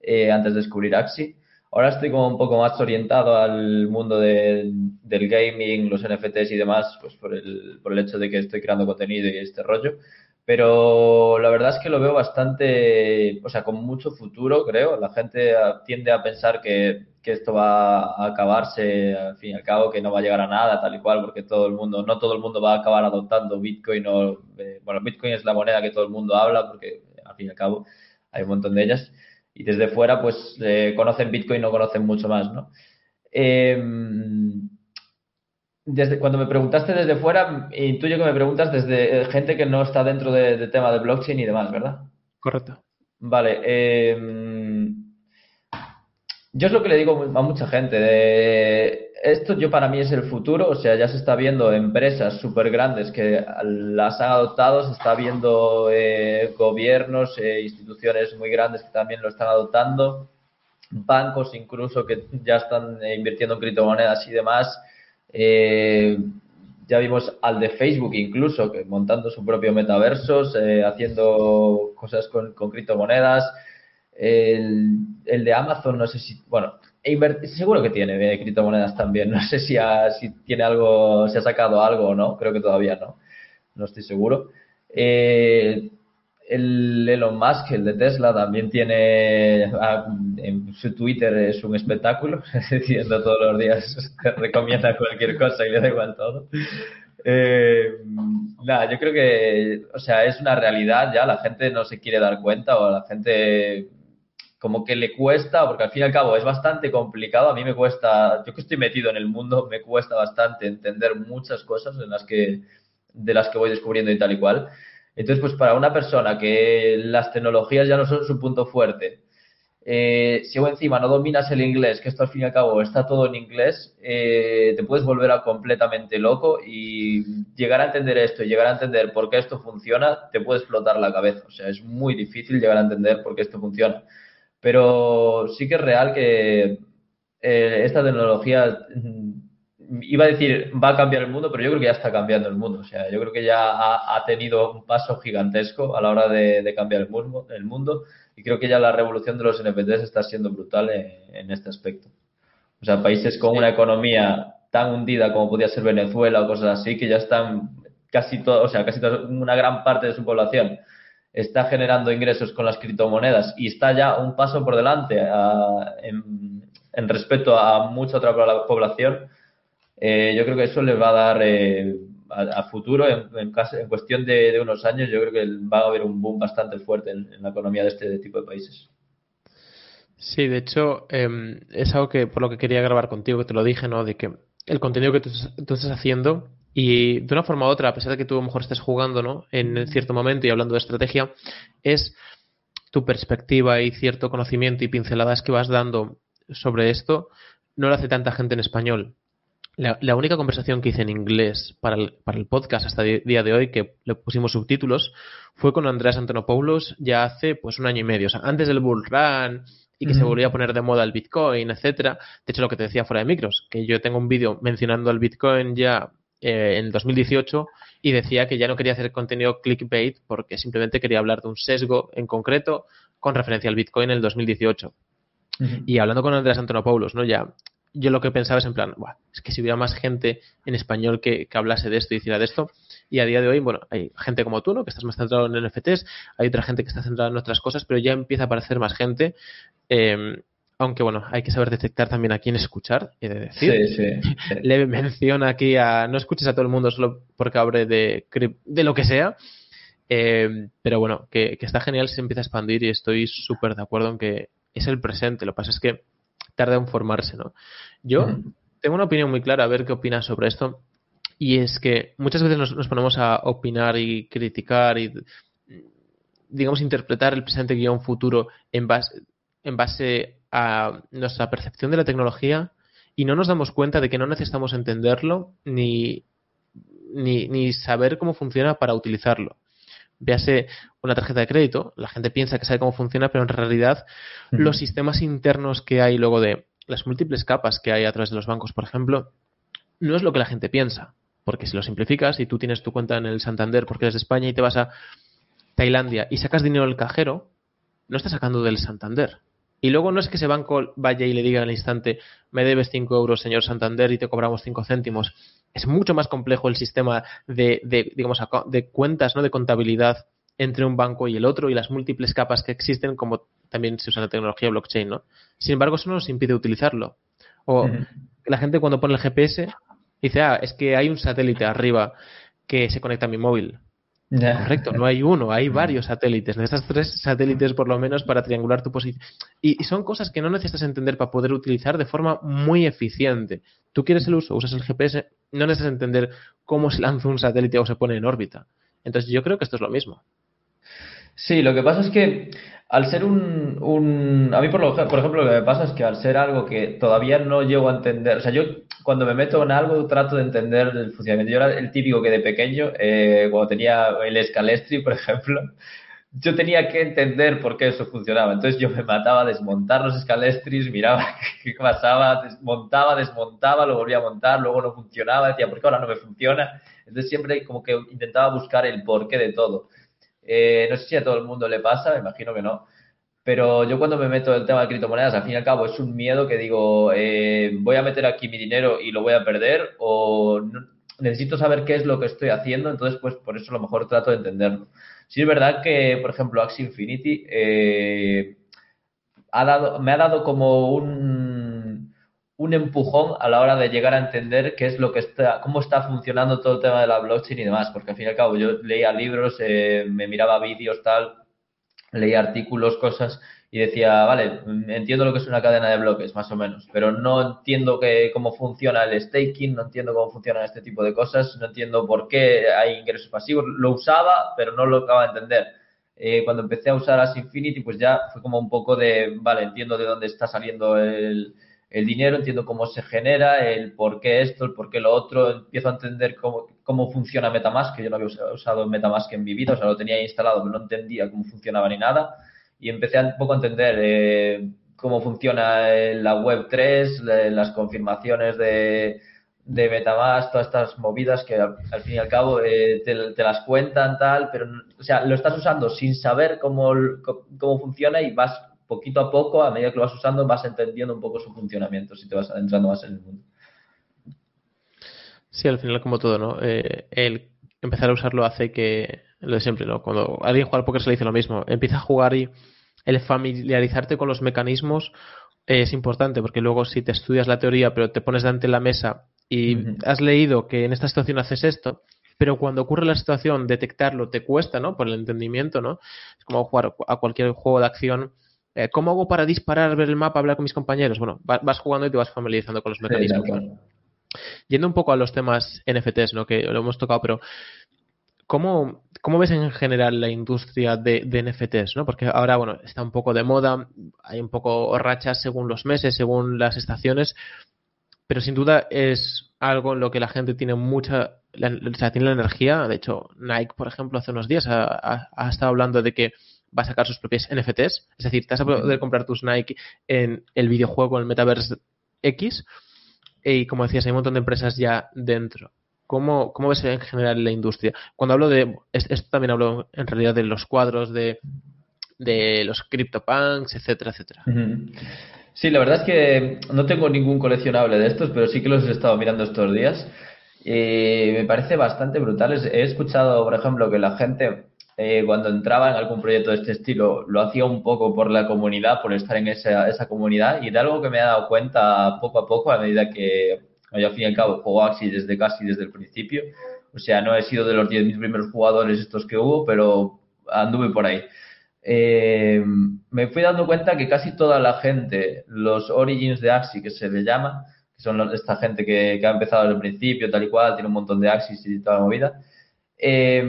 eh, antes de descubrir Axi. Ahora estoy como un poco más orientado al mundo del gaming, los NFTs y demás, pues por el, por el hecho de que estoy creando contenido y este rollo. Pero la verdad es que lo veo bastante, o sea, con mucho futuro, creo. La gente tiende a pensar que, esto va a acabarse, al fin y al cabo, que no va a llegar a nada, tal y cual, porque todo el mundo, no todo el mundo va a acabar adoptando Bitcoin o, eh, bueno, Bitcoin es la moneda que todo el mundo habla, porque al fin y al cabo hay un montón de ellas. Y desde fuera, pues, eh, conocen Bitcoin, no conocen mucho más, ¿no? Eh, desde, cuando me preguntaste desde fuera, intuyo que me preguntas desde eh, gente que no está dentro de, tema de blockchain y demás, ¿verdad? Correcto. Vale. Em, yo es lo que le digo a mucha gente. Esto yo para mí es el futuro. O sea, ya se está viendo empresas súper grandes que las han adoptado. Se está viendo eh, gobiernos, e instituciones muy grandes que también lo están adoptando. Bancos incluso que ya están invirtiendo en criptomonedas y demás. Eh, ya vimos al de Facebook incluso, que montando su propio metaversos, eh, haciendo cosas con, criptomonedas. El, de Amazon, no sé si, bueno, seguro que tiene de criptomonedas también. No sé si, si tiene algo, se ha sacado algo o no, creo que todavía no, no estoy seguro. Eh, el Elon Musk, el de Tesla, también tiene ah, en su Twitter es un espectáculo, diciendo todos los días recomienda cualquier cosa y le da igual todo. Eh, nada, yo creo que, o sea, es una realidad ya, la gente no se quiere dar cuenta o la gente como que le cuesta, porque al fin y al cabo es bastante complicado, a mí me cuesta, yo que estoy metido en el mundo, me cuesta bastante entender muchas cosas en las que, de las que voy descubriendo y tal y cual. Entonces, pues para una persona que las tecnologías ya no son su punto fuerte, eh, si encima no dominas el inglés, que esto al fin y al cabo está todo en inglés, eh, te puedes volver a completamente loco y llegar a entender esto y llegar a entender por qué esto funciona, te puede explotar la cabeza. O sea, es muy difícil llegar a entender por qué esto funciona. Pero sí que es real que eh, esta tecnología, mm, iba a decir, va a cambiar el mundo, pero yo creo que ya está cambiando el mundo. O sea, yo creo que ya ha, tenido un paso gigantesco a la hora de, cambiar el mundo, el mundo y creo que ya la revolución de los NFTs está siendo brutal en, este aspecto. O sea, países con una economía tan hundida como podía ser Venezuela o cosas así, que ya están casi todo, o sea, casi una gran parte de su población está generando ingresos con las criptomonedas y está ya un paso por delante en, respecto a mucha otra población, eh, yo creo que eso les va a dar eh, a, futuro, en, cuestión de, unos años, yo creo que va a haber un boom bastante fuerte en, la economía de este tipo de países. Sí, de hecho, em, es algo que por lo que quería grabar contigo, que te lo dije, ¿no? De que el contenido que tú, estás haciendo y de una forma u otra, a pesar de que tú a lo mejor estés jugando, ¿no? En cierto momento y hablando de estrategia, es tu perspectiva y cierto conocimiento y pinceladas que vas dando sobre esto, no lo hace tanta gente en español. La, única conversación que hice en inglés para el, para el podcast hasta el día de hoy, que le pusimos subtítulos, fue con Andreas Antonopoulos ya hace pues un año y medio. O sea, antes del bull run y que se volvía a poner de moda el Bitcoin, etcétera. De hecho, lo que te decía fuera de micros, que yo tengo un vídeo mencionando el Bitcoin ya eh, en 2018 y decía que ya no quería hacer contenido clickbait porque simplemente quería hablar de un sesgo en concreto con referencia al Bitcoin en el 2018. Y hablando con Andreas Antonopoulos, ¿no? Ya yo lo que pensaba es en plan, es que si hubiera más gente en español que, hablase de esto y hiciera de esto, y a día de hoy, bueno, hay gente como tú, ¿no? Que estás más centrado en NFTs, hay otra gente que está centrada en otras cosas, pero ya empieza a aparecer más gente. Em, aunque bueno, hay que saber detectar también a quién escuchar, y de decir. Sí, sí, Le menciona aquí a no escuches a todo el mundo solo porque abre de, de lo que sea. Em, pero bueno, que, que, está genial se empieza a expandir y estoy súper de acuerdo en que es el presente. Lo que pasa es que tarda en formarse, ¿no? Yo tengo una opinión muy clara, a ver qué opinas sobre esto. Y es que muchas veces nos, ponemos a opinar y criticar y, digamos, interpretar el presente guion futuro en base, en base a nuestra percepción de la tecnología y no nos damos cuenta de que no necesitamos entenderlo ni, ni, ni saber cómo funciona para utilizarlo véase una tarjeta de crédito, la gente piensa que sabe cómo funciona, pero en realidad los sistemas internos que hay luego de las múltiples capas que hay a través de los bancos, por ejemplo, no es lo que la gente piensa. Porque si lo simplificas y tú tienes tu cuenta en el Santander porque eres de España y te vas a Tailandia y sacas dinero del cajero, no estás sacando del Santander. Y luego no es que ese banco vaya y le diga al instante, me debes 5 euros, señor Santander, y te cobramos 5 céntimos. Es mucho más complejo el sistema de, de, digamos, de cuentas, ¿no? de contabilidad entre un banco y el otro y las múltiples capas que existen, como también se usa la tecnología blockchain, ¿no? Sin embargo, eso no nos impide utilizarlo. O la gente cuando pone el GPS dice, ah, es que hay un satélite arriba que se conecta a mi móvil. Correcto, no hay uno, hay varios satélites. Necesitas tres satélites por lo menos para triangular tu posición. Y, son cosas que no necesitas entender para poder utilizar de forma muy eficiente. Tú quieres el uso, usas el GPS, no necesitas entender cómo se lanza un satélite o se pone en órbita. Entonces yo creo que esto es lo mismo. Sí, lo que pasa es que al ser un, un a mí por, lo, por ejemplo lo que me pasa es que al ser algo que todavía no llego a entender, o sea, yo cuando me meto en algo trato de entender el funcionamiento. Yo era el típico que de pequeño, eh, cuando tenía el escalestri, por ejemplo, yo tenía que entender por qué eso funcionaba. Entonces yo me mataba a desmontar los escalestris, miraba qué pasaba, desmontaba, desmontaba, lo volvía a montar, luego no funcionaba, decía, ¿por qué ahora no me funciona? Entonces siempre como que intentaba buscar el porqué de todo. Eh, no sé si a todo el mundo le pasa, me imagino que no. Pero yo cuando me meto en el tema de criptomonedas, al fin y al cabo es un miedo que digo, eh, voy a meter aquí mi dinero y lo voy a perder o necesito saber qué es lo que estoy haciendo, entonces pues por eso a lo mejor trato de entenderlo. Sí es verdad que, por ejemplo, Axie Infinity eh, ha dado, me ha dado como un, un empujón a la hora de llegar a entender qué es lo que está, cómo está funcionando todo el tema de la blockchain y demás, porque al fin y al cabo yo leía libros, eh, me miraba vídeos, tal, leía artículos, cosas, y decía, vale, entiendo lo que es una cadena de bloques, más o menos, pero no entiendo que, cómo funciona el staking, no entiendo cómo funcionan este tipo de cosas, no entiendo por qué hay ingresos pasivos. Lo usaba, pero no lo acaba de entender. Eh, cuando empecé a usar As Infinity, pues ya fue como un poco de, vale, entiendo de dónde está saliendo el, el dinero, entiendo cómo se genera, el por qué esto, el por qué lo otro, empiezo a entender cómo, cómo funciona Metamask, que yo no había usado Metamask en mi vida, o sea, lo tenía instalado, pero no entendía cómo funcionaba ni nada, y empecé un poco a entender eh, cómo funciona la Web 3, las confirmaciones de, de Metamask, todas estas movidas que al, fin y al cabo eh, te, las cuentan, tal, pero, o sea, lo estás usando sin saber cómo, cómo funciona y vas poquito a poco, a medida que lo vas usando, vas entendiendo un poco su funcionamiento si te vas adentrando más en el mundo. Sí, al final, como todo, ¿no? Eh, el empezar a usarlo hace que, lo de siempre, ¿no? Cuando alguien juega al póker se le dice lo mismo. Empieza a jugar y el familiarizarte con los mecanismos es importante, porque luego si te estudias la teoría, pero te pones delante de la mesa y has leído que en esta situación haces esto, pero cuando ocurre la situación, detectarlo te cuesta, ¿no? Por el entendimiento, ¿no? Es como jugar a cualquier juego de acción eh, ¿Cómo hago para disparar, ver el mapa, hablar con mis compañeros? Bueno, vas jugando y te vas familiarizando con los mecanismos. Yendo un poco a los temas NFTs, ¿no? Que lo hemos tocado, pero ¿cómo, cómo ves en general la industria de, NFTs, ¿no? Porque ahora, bueno, está un poco de moda, hay un poco rachas según los meses, según las estaciones, pero sin duda es algo en lo que la gente tiene mucha, o sea, tiene la energía. De hecho, Nike, por ejemplo, hace unos días ha estado hablando de que va a sacar sus propias NFTs. Es decir, te vas a poder comprar tus Nike en el videojuego, en el Metaverse X. Y como decías, hay un montón de empresas ya dentro. ¿Cómo, cómo ves en general la industria? Cuando hablo de. Esto también hablo en realidad de los cuadros, de, de los CryptoPunks, etcétera, etcétera. Sí, la verdad es que no tengo ningún coleccionable de estos, pero sí que los he estado mirando estos días. Y me parece bastante brutal. He escuchado, por ejemplo, que la gente eh, cuando entraba en algún proyecto de este estilo, lo hacía un poco por la comunidad, por estar en esa, esa comunidad y de algo que me he dado cuenta poco a poco a medida que, yo al fin y al cabo juego Axi desde casi desde el principio. O sea, no he sido de los 10.000 primeros jugadores estos que hubo, pero anduve por ahí. Eh, me fui dando cuenta que casi toda la gente, los origins de Axi, que se le llama, que son esta gente que, que ha empezado desde el principio, tal y cual, tiene un montón de Axis y toda la movida, eh,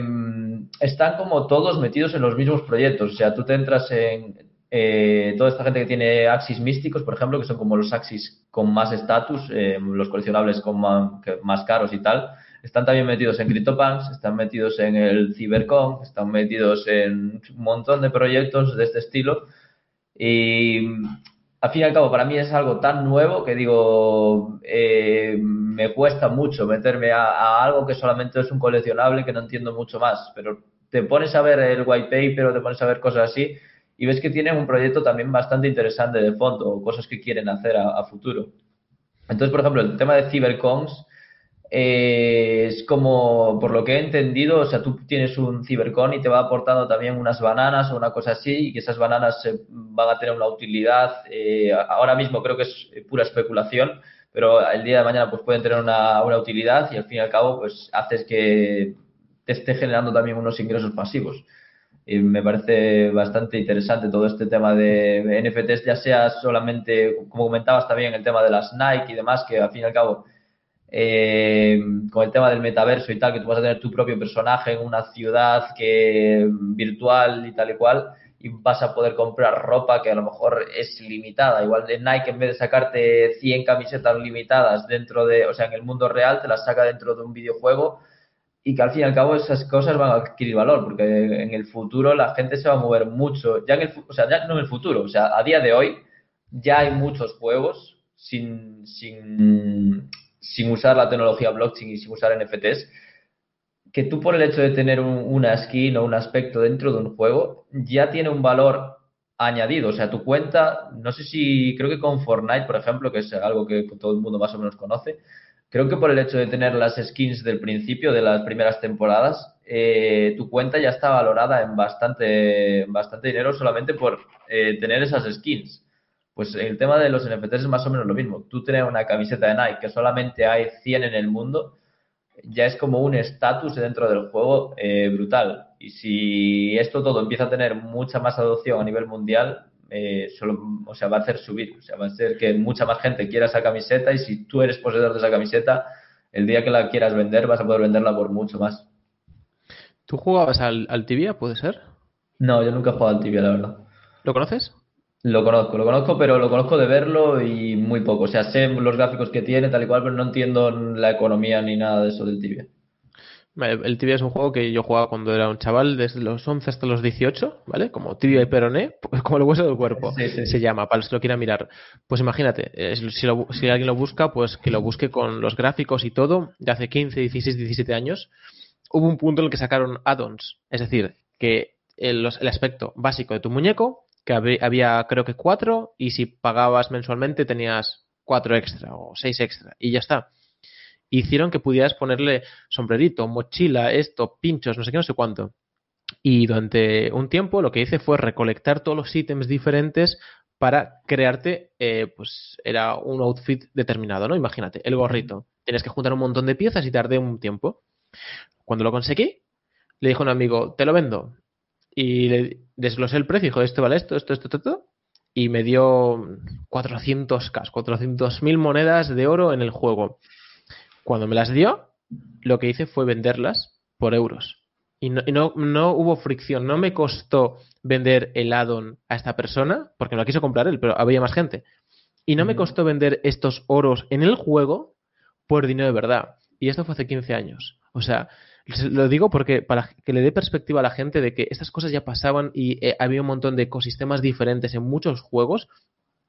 están como todos metidos en los mismos proyectos. O sea, tú te entras en eh, toda esta gente que tiene Axis místicos, por ejemplo, que son como los Axis con más estatus, eh, los coleccionables con más, caros y tal, están también metidos en CryptoPunks, están metidos en el CyberCon, están metidos en un montón de proyectos de este estilo. Y al fin y al cabo, para mí es algo tan nuevo que digo, eh, me cuesta mucho meterme a, algo que solamente es un coleccionable que no entiendo mucho más, pero te pones a ver el white paper o te pones a ver cosas así y ves que tienen un proyecto también bastante interesante de fondo o cosas que quieren hacer a, futuro. Entonces, por ejemplo, el tema de CyberCons eh, es como, por lo que he entendido, o sea, tú tienes un Cybercon y te va aportando también unas bananas o una cosa así, y que esas bananas van a tener una utilidad. Eh, ahora mismo creo que es pura especulación, pero el día de mañana pues pueden tener una, una utilidad y al fin y al cabo pues haces que te esté generando también unos ingresos pasivos. Y me parece bastante interesante todo este tema de NFTs, ya sea solamente, como comentabas también, el tema de las Nike y demás, que al fin y al cabo eh, con el tema del metaverso y tal, que tú vas a tener tu propio personaje en una ciudad que virtual y tal y cual, y vas a poder comprar ropa que a lo mejor es limitada. Igual de Nike, en vez de sacarte 100 camisetas limitadas dentro de, o sea, en el mundo real, te las saca dentro de un videojuego y que al fin y al cabo esas cosas van a adquirir valor, porque en el futuro la gente se va a mover mucho, ya en el, o sea, ya no en el futuro, o sea, a día de hoy ya hay muchos juegos sin, sin sin usar la tecnología blockchain y sin usar NFTs, que tú por el hecho de tener una skin o un aspecto dentro de un juego ya tiene un valor añadido. O sea, tu cuenta, no sé si, creo que con Fortnite, por ejemplo, que es algo que todo el mundo más o menos conoce, creo que por el hecho de tener las skins del principio, de las primeras temporadas, eh, tu cuenta ya está valorada en bastante, bastante dinero solamente por eh, tener esas skins. Pues el tema de los NFTs es más o menos lo mismo. Tú tienes una camiseta de Nike que solamente hay 100 en el mundo, ya es como un estatus dentro del juego eh, brutal. Y si esto todo empieza a tener mucha más adopción a nivel mundial, eh, solo, o sea, va a hacer subir, o sea, va a hacer que mucha más gente quiera esa camiseta y si tú eres poseedor de esa camiseta, el día que la quieras vender vas a poder venderla por mucho más. ¿Tú jugabas al, al tibia, puede ser? No, yo nunca he jugado al tibia, la verdad. ¿Lo conoces? Lo conozco, lo conozco, pero lo conozco de verlo y muy poco. O sea, sé los gráficos que tiene, tal y cual, pero no entiendo la economía ni nada de eso del tibia. El Tibia es un juego que yo jugaba cuando era un chaval, desde los 11 hasta los 18, ¿vale? Como Tibia y Peroné, pues como el hueso del cuerpo se llama, para los que lo quieran mirar. Pues imagínate, si, si, alguien lo busca, pues que lo busque con los gráficos y todo, de hace 15, 16, 17 años. Hubo un punto en el que sacaron add-ons, es decir, que el, el, aspecto básico de tu muñeco, que había, creo que cuatro, y si pagabas mensualmente tenías cuatro extra o seis extra, y ya está hicieron que pudieras ponerle sombrerito, mochila, esto, pinchos, no sé qué, no sé cuánto. Y durante un tiempo lo que hice fue recolectar todos los ítems diferentes para crearte, eh, pues era un outfit determinado, ¿no? Imagínate, el gorrito. Tienes que juntar un montón de piezas y tardé un tiempo. Cuando lo conseguí, le dijo a un amigo, te lo vendo. Y le desglosé el precio, dijo, esto vale esto, esto, esto, esto, esto. Y me dio 400k, 400.000 monedas de oro en el juego. Cuando me las dio, lo que hice fue venderlas por euros. Y no, no, hubo fricción, no me costó vender el addon a esta persona, porque no la quiso comprar él, pero había más gente. Y no me costó vender estos oros en el juego por dinero de verdad. Y esto fue hace 15 años. O sea, lo digo porque para que le dé perspectiva a la gente de que estas cosas ya pasaban y eh, había un montón de ecosistemas diferentes en muchos juegos.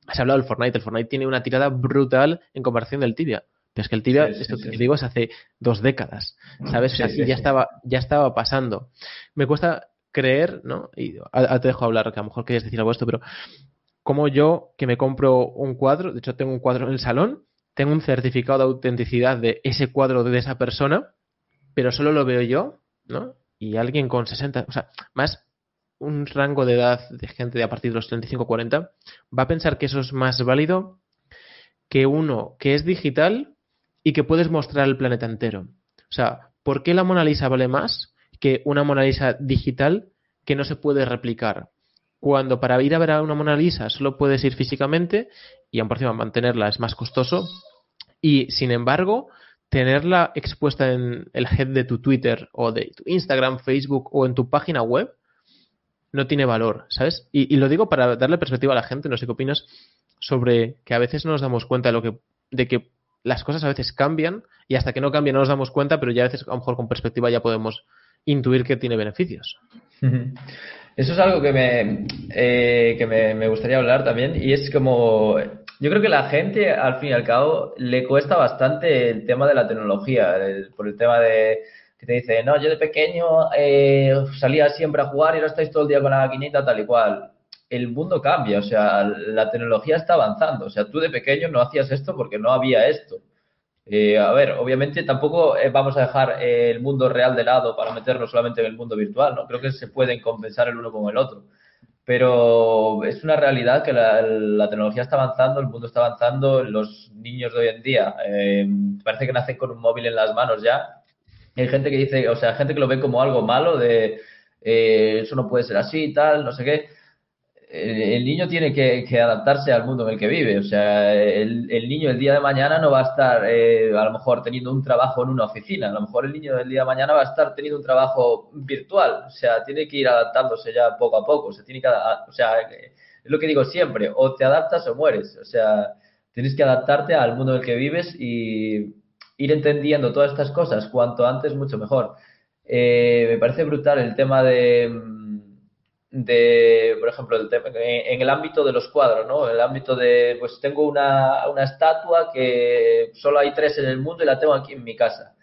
Has hablado del Fortnite. El Fortnite tiene una tirada brutal en comparación del Tibia es que el tibia, esto que te digo, es hace dos décadas, ¿sabes? O sea, ya estaba, ya estaba pasando. Me cuesta creer, ¿no? Y te dejo hablar, que a lo mejor querías decir algo de esto, pero como yo que me compro un cuadro, de hecho tengo un cuadro en el salón, tengo un certificado de autenticidad de ese cuadro de esa persona, pero solo lo veo yo, ¿no? Y alguien con 60, o sea, más un rango de edad de gente de a partir de los 35 40 va a pensar que eso es más válido que uno que es digital y que puedes mostrar el planeta entero. O sea, ¿por qué la Mona Lisa vale más que una Mona Lisa digital que no se puede replicar? Cuando para ir a ver a una Mona Lisa solo puedes ir físicamente y aún por encima mantenerla es más costoso y sin embargo tenerla expuesta en el head de tu Twitter o de tu Instagram, Facebook o en tu página web no tiene valor, ¿sabes? Y, lo digo para darle perspectiva a la gente, no sé qué opinas, sobre que a veces no nos damos cuenta de lo que, de que las cosas a veces cambian y hasta que no cambien no nos damos cuenta, pero ya a veces a lo mejor con perspectiva ya podemos intuir que tiene beneficios. Eso es algo que me, eh, que me, gustaría hablar también y es como, yo creo que la gente al fin y al cabo le cuesta bastante el tema de la tecnología, por el tema de que te dice, no, yo de pequeño eh, salía siempre a jugar y ahora estáis todo el día con la maquinita tal y cual el mundo cambia, o sea, la tecnología está avanzando. O sea, tú de pequeño no hacías esto porque no había esto. Eh, a ver, obviamente tampoco eh, vamos a dejar eh, el mundo real de lado para meternos solamente en el mundo virtual, ¿no? Creo que se pueden compensar el uno con el otro. Pero es una realidad que la, tecnología está avanzando, el mundo está avanzando, los niños de hoy en día parece que nacen con un móvil en las manos ya. Hay gente que dice, o sea, gente que lo ve como algo malo de eso no puede ser así tal, no sé qué el niño tiene que, adaptarse al mundo en el que vive. O sea, el, niño el día de mañana no va a estar eh, a lo mejor teniendo un trabajo en una oficina. A lo mejor el niño del día de mañana va a estar teniendo un trabajo virtual. O sea, tiene que ir adaptándose ya poco a poco. O sea, tiene que, o sea, es lo que digo siempre, o te adaptas o mueres. O sea, tienes que adaptarte al mundo en el que vives y ir entendiendo todas estas cosas cuanto antes, mucho mejor. Eh, me parece brutal el tema de de, por ejemplo, el en el ámbito de los cuadros, ¿no? En el ámbito de, pues tengo una, una estatua que solo hay tres en el mundo y la tengo aquí en mi casa.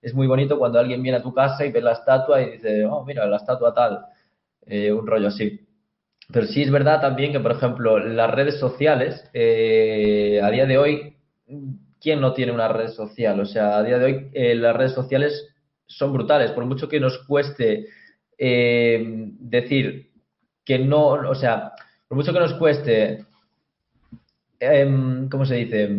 Es muy bonito cuando alguien viene a tu casa y ve la estatua y dice, oh, mira, la estatua tal, eh, un rollo así. Pero sí es verdad también que, por ejemplo, las redes sociales, eh, a día de hoy, ¿quién no tiene una red social? O sea, a día de hoy eh, las redes sociales son brutales, por mucho que nos cueste decir que no, o sea, por mucho que nos cueste, eh, ¿cómo se dice?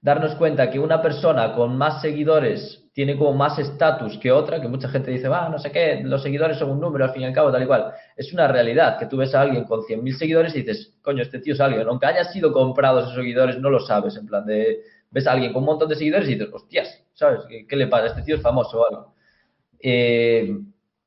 Darnos cuenta que una persona con más seguidores tiene como más estatus que otra, que mucha gente dice, va, no sé qué, los seguidores son un número, al fin y al cabo, tal y cual. Es una realidad que tú ves a alguien con 100.000 seguidores y dices, coño, este tío es alguien. Aunque haya sido comprado esos seguidores, no lo sabes. En plan de, ves a alguien con un montón de seguidores y dices, hostias, ¿sabes? ¿Qué, le pasa? Este tío es famoso o algo. Eh,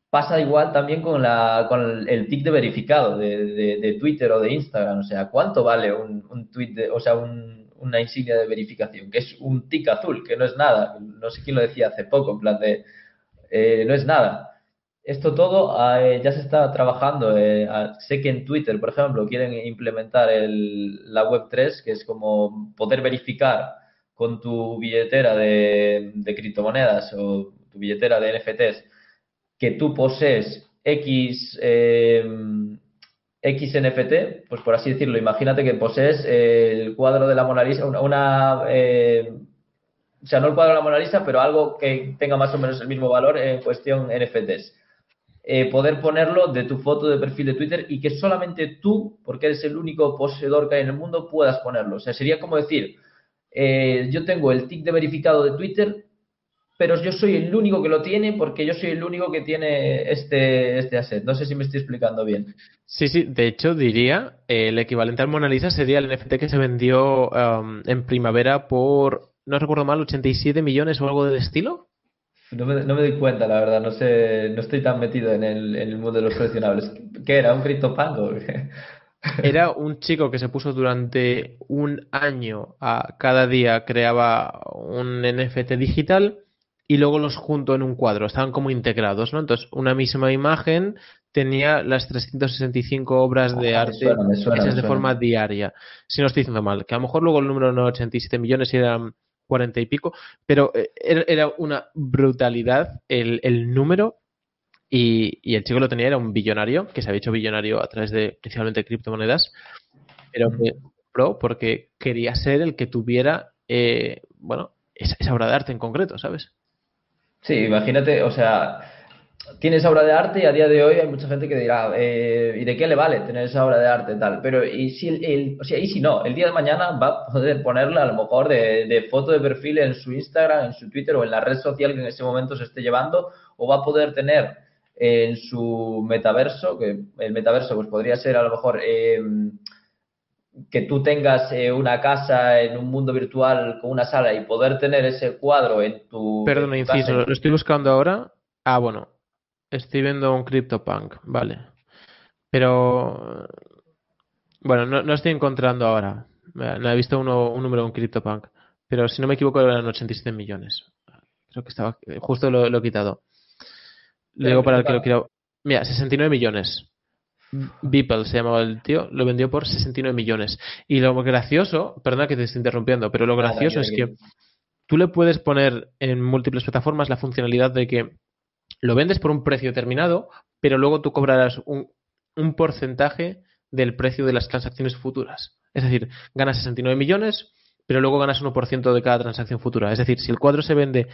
pasa igual también con, la, con el tic de verificado de, Twitter o de Instagram. O sea, ¿cuánto vale un, un tweet, de, o sea, una insignia de verificación? Que es un tic azul, que no es nada. No sé quién lo decía hace poco, en plan de, eh, no es nada. Esto todo eh, ya se está trabajando. Eh, sé que en Twitter, por ejemplo, quieren implementar el, la Web3, que es como poder verificar con tu billetera de, de criptomonedas o tu billetera de NFTs que tú posees X, eh, X NFT, pues por así decirlo, imagínate que posees el cuadro de la Mona Lisa, una, eh, o sea, no el cuadro de la Mona Lisa, pero algo que tenga más o menos el mismo valor en cuestión NFTs. Eh, poder ponerlo de tu foto de perfil de Twitter y que solamente tú, porque eres el único poseedor que hay en el mundo, puedas ponerlo. O sea, sería como decir, yo tengo el tick de verificado de Twitter, pero yo soy el único que lo tiene porque yo soy el único que tiene este, este asset. No sé si me estoy explicando bien. Sí, sí, de hecho diría, el equivalente al Mona Lisa sería el NFT que se vendió um, en primavera por, no recuerdo mal, 87 millones o algo del estilo. No me, no me doy cuenta, la verdad, no sé, no estoy tan metido en el, en el mundo de los coleccionables. ¿Qué era? ¿Un CryptoPunk? Era un chico que se puso durante un año a cada día creaba un NFT digital y luego los junto en un cuadro, estaban como integrados, ¿no? Entonces, una misma imagen tenía las 365 obras de ah, arte hechas de forma diaria. Si no estoy diciendo mal, que a lo mejor luego el número no era 87 millones y eran 40 y pico, pero eh, era una brutalidad el, el número y, y, el chico lo tenía, era un billonario, que se había hecho billonario a través de principalmente criptomonedas, pero que pro porque quería ser el que tuviera, eh, bueno, esa obra de arte en concreto, ¿sabes? Sí, imagínate, o sea, tienes obra de arte y a día de hoy hay mucha gente que dirá, eh, ¿y de qué le vale tener esa obra de arte tal? Pero y si, el, o sea, y si no, el día de mañana va a poder ponerla a lo mejor de, foto de perfil en su Instagram, en su Twitter o en la red social que en ese momento se esté llevando, o va a poder tener en su metaverso, que el metaverso pues podría ser a lo mejor... Eh, que tú tengas eh, una casa en un mundo virtual con una sala y poder tener ese cuadro en tu. Perdona, inciso, lo estoy buscando ahora. Ah, bueno, estoy viendo un CryptoPunk, vale. Pero. Bueno, no, no estoy encontrando ahora. No he visto uno, un número de un CryptoPunk. Pero si no me equivoco, eran 87 millones. Creo que estaba. Justo lo, he quitado. Le digo para el que lo quiero. Mira, 69 millones. Beeple se llamaba el tío, lo vendió por 69 millones. Y lo gracioso, perdona que te esté interrumpiendo, pero lo gracioso es que tú le puedes poner en múltiples plataformas la funcionalidad de que lo vendes por un precio determinado, pero luego tú cobrarás un, un porcentaje del precio de las transacciones futuras. Es decir, ganas 69 millones, pero luego ganas 1% de cada transacción futura. Es decir, si el cuadro se vende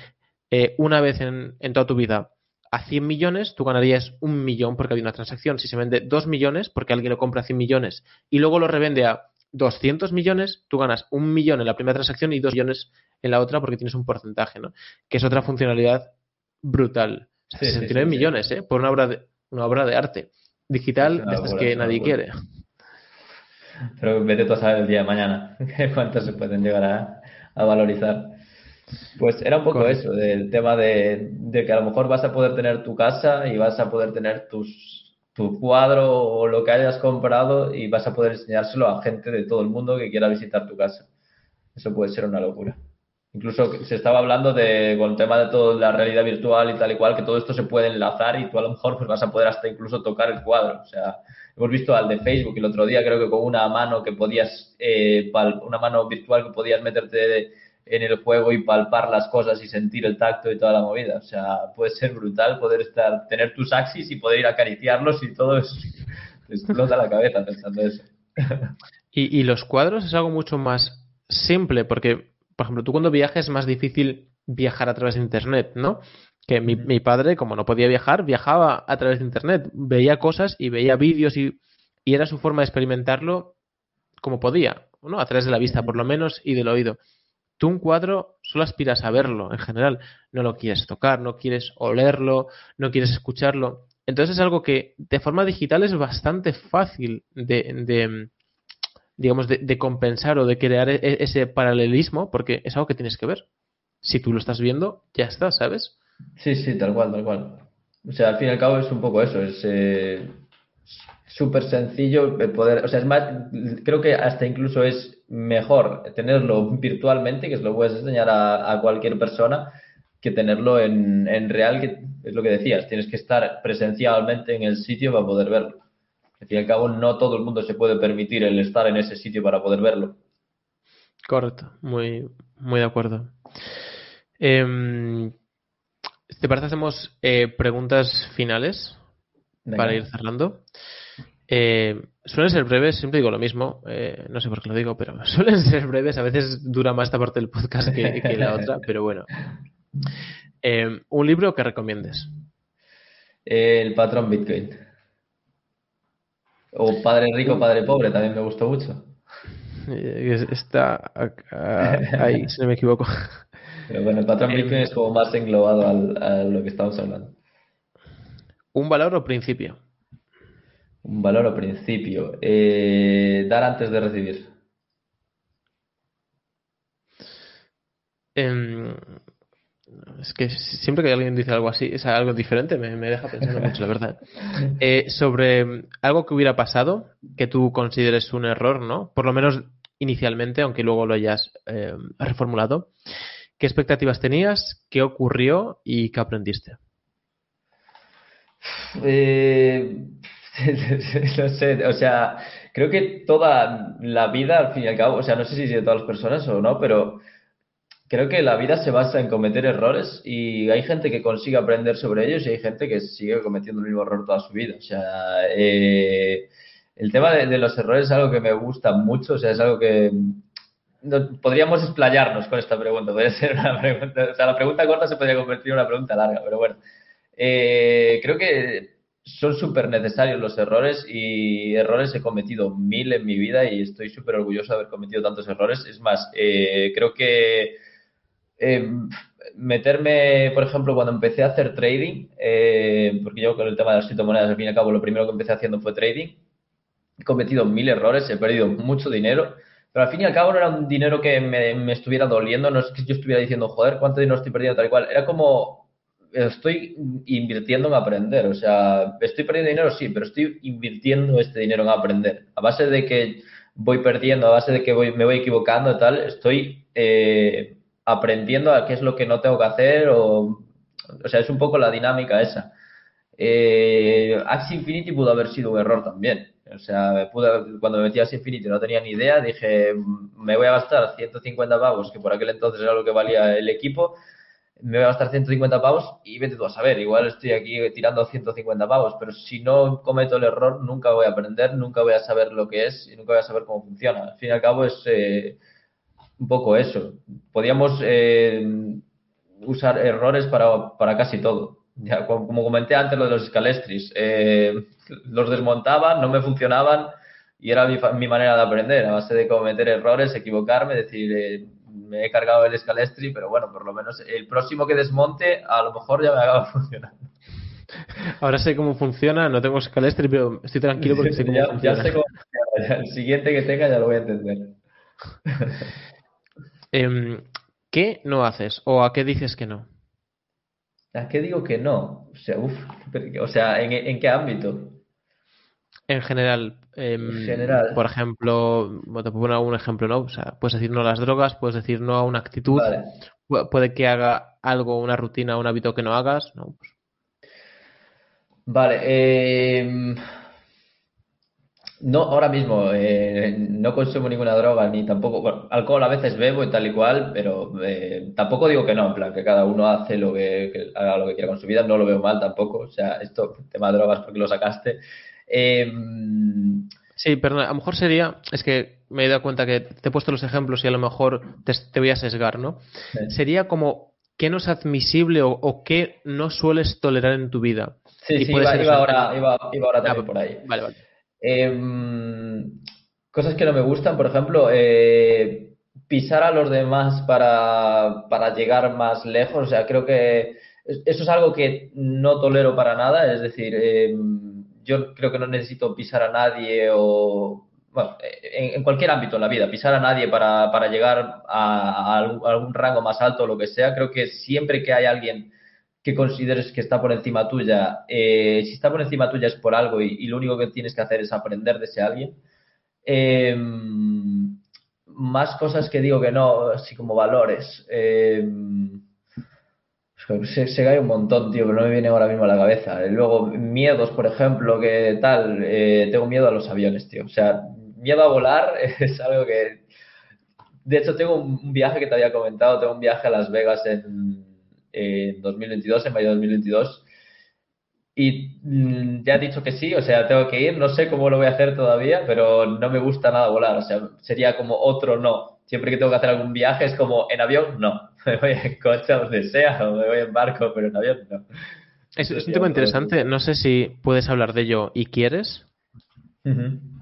eh, una vez en, en toda tu vida a 100 millones, tú ganarías un millón porque hay una transacción. Si se vende 2 millones, porque alguien lo compra a 100 millones, y luego lo revende a 200 millones, tú ganas un millón en la primera transacción y 2 millones en la otra porque tienes un porcentaje, ¿no? Que es otra funcionalidad brutal. 69 millones, ¿eh? Por una obra de, una obra de arte digital de estas que nadie quiere. Pero vete tú a saber el día de mañana cuánto se pueden llegar a valorizar. Pues era un poco eso, del tema de, que a lo mejor vas a poder tener tu casa y vas a poder tener tus, tu cuadro o lo que hayas comprado y vas a poder enseñárselo a gente de todo el mundo que quiera visitar tu casa. Eso puede ser una locura. Incluso se estaba hablando de, con el tema de toda la realidad virtual y tal y cual, que todo esto se puede enlazar y tú a lo mejor pues vas a poder hasta incluso tocar el cuadro. O sea, hemos visto al de Facebook el otro día, creo que con una mano que podías, eh, una mano virtual que podías meterte de, en el juego y palpar las cosas y sentir el tacto y toda la movida. O sea, puede ser brutal poder estar, tener tus axis y poder ir a acariciarlos y todo. Te explota la cabeza pensando eso. Y, y los cuadros es algo mucho más simple, porque, por ejemplo, tú cuando viajas es más difícil viajar a través de Internet, ¿no? Que mi, mi, padre, como no podía viajar, viajaba a través de Internet, veía cosas y veía vídeos y, y era su forma de experimentarlo como podía, ¿no? A través de la vista, por lo menos, y del oído. Tú un cuadro solo aspiras a verlo en general, no lo quieres tocar, no quieres olerlo, no quieres escucharlo. Entonces es algo que de forma digital es bastante fácil de, digamos, de, compensar o de crear e, ese paralelismo, porque es algo que tienes que ver. Si tú lo estás viendo, ya está, ¿sabes? Sí, sí, tal cual, tal cual. O sea, al fin y al cabo es un poco eso, es eh, súper sencillo poder, o sea, es más, creo que hasta incluso es mejor tenerlo virtualmente, que se lo puedes enseñar a, cualquier persona, que tenerlo en, en, real, que es lo que decías, tienes que estar presencialmente en el sitio para poder verlo. Al fin y al cabo, no todo el mundo se puede permitir el estar en ese sitio para poder verlo. Correcto, muy, muy de acuerdo. Eh, ¿Te parece hacemos eh, preguntas finales para ir cerrando? Eh, suelen ser breves, siempre digo lo mismo, eh, no sé por qué lo digo, pero suelen ser breves, a veces dura más esta parte del podcast que, que la otra, pero bueno. ¿Un libro que recomiendes? El patrón Bitcoin. O Padre Rico, Padre Pobre, también me gustó mucho. Está ahí, si no me equivoco. Pero bueno, el patrón eh, Bitcoin es como más englobado a lo que estamos hablando. ¿Un valor o principio? Un valor o principio. Eh, dar antes de recibir. Em, es que siempre que alguien dice algo así, es algo diferente, me, deja pensando mucho, la verdad. Eh, sobre algo que hubiera pasado, que tú consideres un error, ¿no? Por lo menos inicialmente, aunque luego lo hayas reformulado. ¿Qué expectativas tenías? ¿Qué ocurrió y qué aprendiste? Eh, no sé, o sea, creo que toda la vida, al fin y al cabo, o sea, no sé si de todas las personas o no, pero creo que la vida se basa en cometer errores y hay gente que consigue aprender sobre ellos y hay gente que sigue cometiendo el mismo error toda su vida. O sea, eh, el tema de, los errores es algo que me gusta mucho, o sea, es algo que podríamos explayarnos con esta pregunta. Podría ser una pregunta, o sea, la pregunta corta se podría convertir en una pregunta larga, pero bueno. Eh, creo que son súper necesarios los errores y errores he cometido mil en mi vida y estoy súper orgulloso de haber cometido tantos errores. Es más, eh, creo que eh, meterme, por ejemplo, cuando empecé a hacer trading, porque yo con el tema de las criptomonedas, al fin y al cabo, lo primero que empecé haciendo fue trading. He cometido mil errores, he perdido mucho dinero pero al fin y al cabo no era un dinero que me, estuviera doliendo, no es que yo estuviera diciendo, joder, cuánto dinero estoy perdiendo tal y cual. Era como, estoy invirtiendo en aprender. O sea, estoy perdiendo dinero, sí, pero estoy invirtiendo este dinero en aprender. A base de que voy perdiendo, a base de que voy, me voy equivocando y tal, estoy eh, aprendiendo a qué es lo que no tengo que hacer o, sea, es un poco la dinámica esa. Eh, Infinity pudo haber sido un error también. O sea, cuando me metí a Infinity no tenía ni idea, dije, me voy a gastar 150 pavos, que por aquel entonces era lo que valía el equipo, me voy a gastar 150 pavos y vete tú a saber, igual estoy aquí tirando 150 pavos, pero si no cometo el error, nunca voy a aprender, nunca voy a saber lo que es y nunca voy a saber cómo funciona. Al fin y al cabo es eh, un poco eso. Podríamos eh, usar errores para, para casi todo. Ya, como comenté antes lo de los escalestris, eh, los desmontaban, no me funcionaban y era mi, manera de aprender, a base de cometer errores, equivocarme, decir, eh, me he cargado el escalestri, pero bueno, por lo menos el próximo que desmonte a lo mejor ya me acaba funcionando. Ahora sé cómo funciona, no tengo escalestri, pero estoy tranquilo porque sé cómo ya, funciona. Ya sé cómo funciona, el siguiente que tenga ya lo voy a entender. Em, ¿Qué no haces o a qué dices que no? ¿A qué digo que no? O sea, uf, o sea ¿en, qué ámbito? En general, general. Por ejemplo, te pongo un ejemplo, ¿no? O sea, puedes decir no a las drogas, puedes decir no a una actitud, puede que haga algo, una rutina, un hábito que no hagas, ¿no? Pues vale, eh, no, ahora mismo eh, no consumo ninguna droga ni tampoco, bueno, alcohol a veces bebo y tal y cual, pero eh, tampoco digo que no, en plan que cada uno hace lo que, haga lo que quiera con su vida, no lo veo mal tampoco, o sea, esto, tema de drogas porque lo sacaste. Em, sí, pero a lo mejor sería, es que me he dado cuenta que te he puesto los ejemplos y a lo mejor te, voy a sesgar, ¿no? Sería como qué no es admisible o, qué no sueles tolerar en tu vida. Sí, sí, iba, ahora, iba, ahora ah, también por ahí. Vale, vale. Em, cosas que no me gustan, por ejemplo, eh, pisar a los demás para, para llegar más lejos. O sea, creo que eso es algo que no tolero para nada. Es decir, eh, yo creo que no necesito pisar a nadie o bueno, en, cualquier ámbito en la vida, pisar a nadie para, para llegar a, algún, rango más alto o lo que sea, creo que siempre que hay alguien que consideres que está por encima tuya, eh, si está por encima tuya es por algo y, lo único que tienes que hacer es aprender de ese alguien. Eh, más cosas que digo que no, así como valores. Eh, se, cae un montón, tío, pero no me viene ahora mismo a la cabeza. Luego, miedos, por ejemplo, que tal, tengo miedo a los aviones, tío. O sea, miedo a volar es algo que... De hecho, tengo un viaje que te había comentado, tengo un viaje a Las Vegas en, 2022, en mayo de 2022. Y mm, ya he dicho que sí, o sea, tengo que ir, no sé cómo lo voy a hacer todavía, pero no me gusta nada volar, o sea, sería como otro no. Siempre que tengo que hacer algún viaje es como en avión, no. Me voy en coche, donde sea, o me voy en barco, pero en avión no. Es, un tema interesante, no sé si puedes hablar de ello y quieres.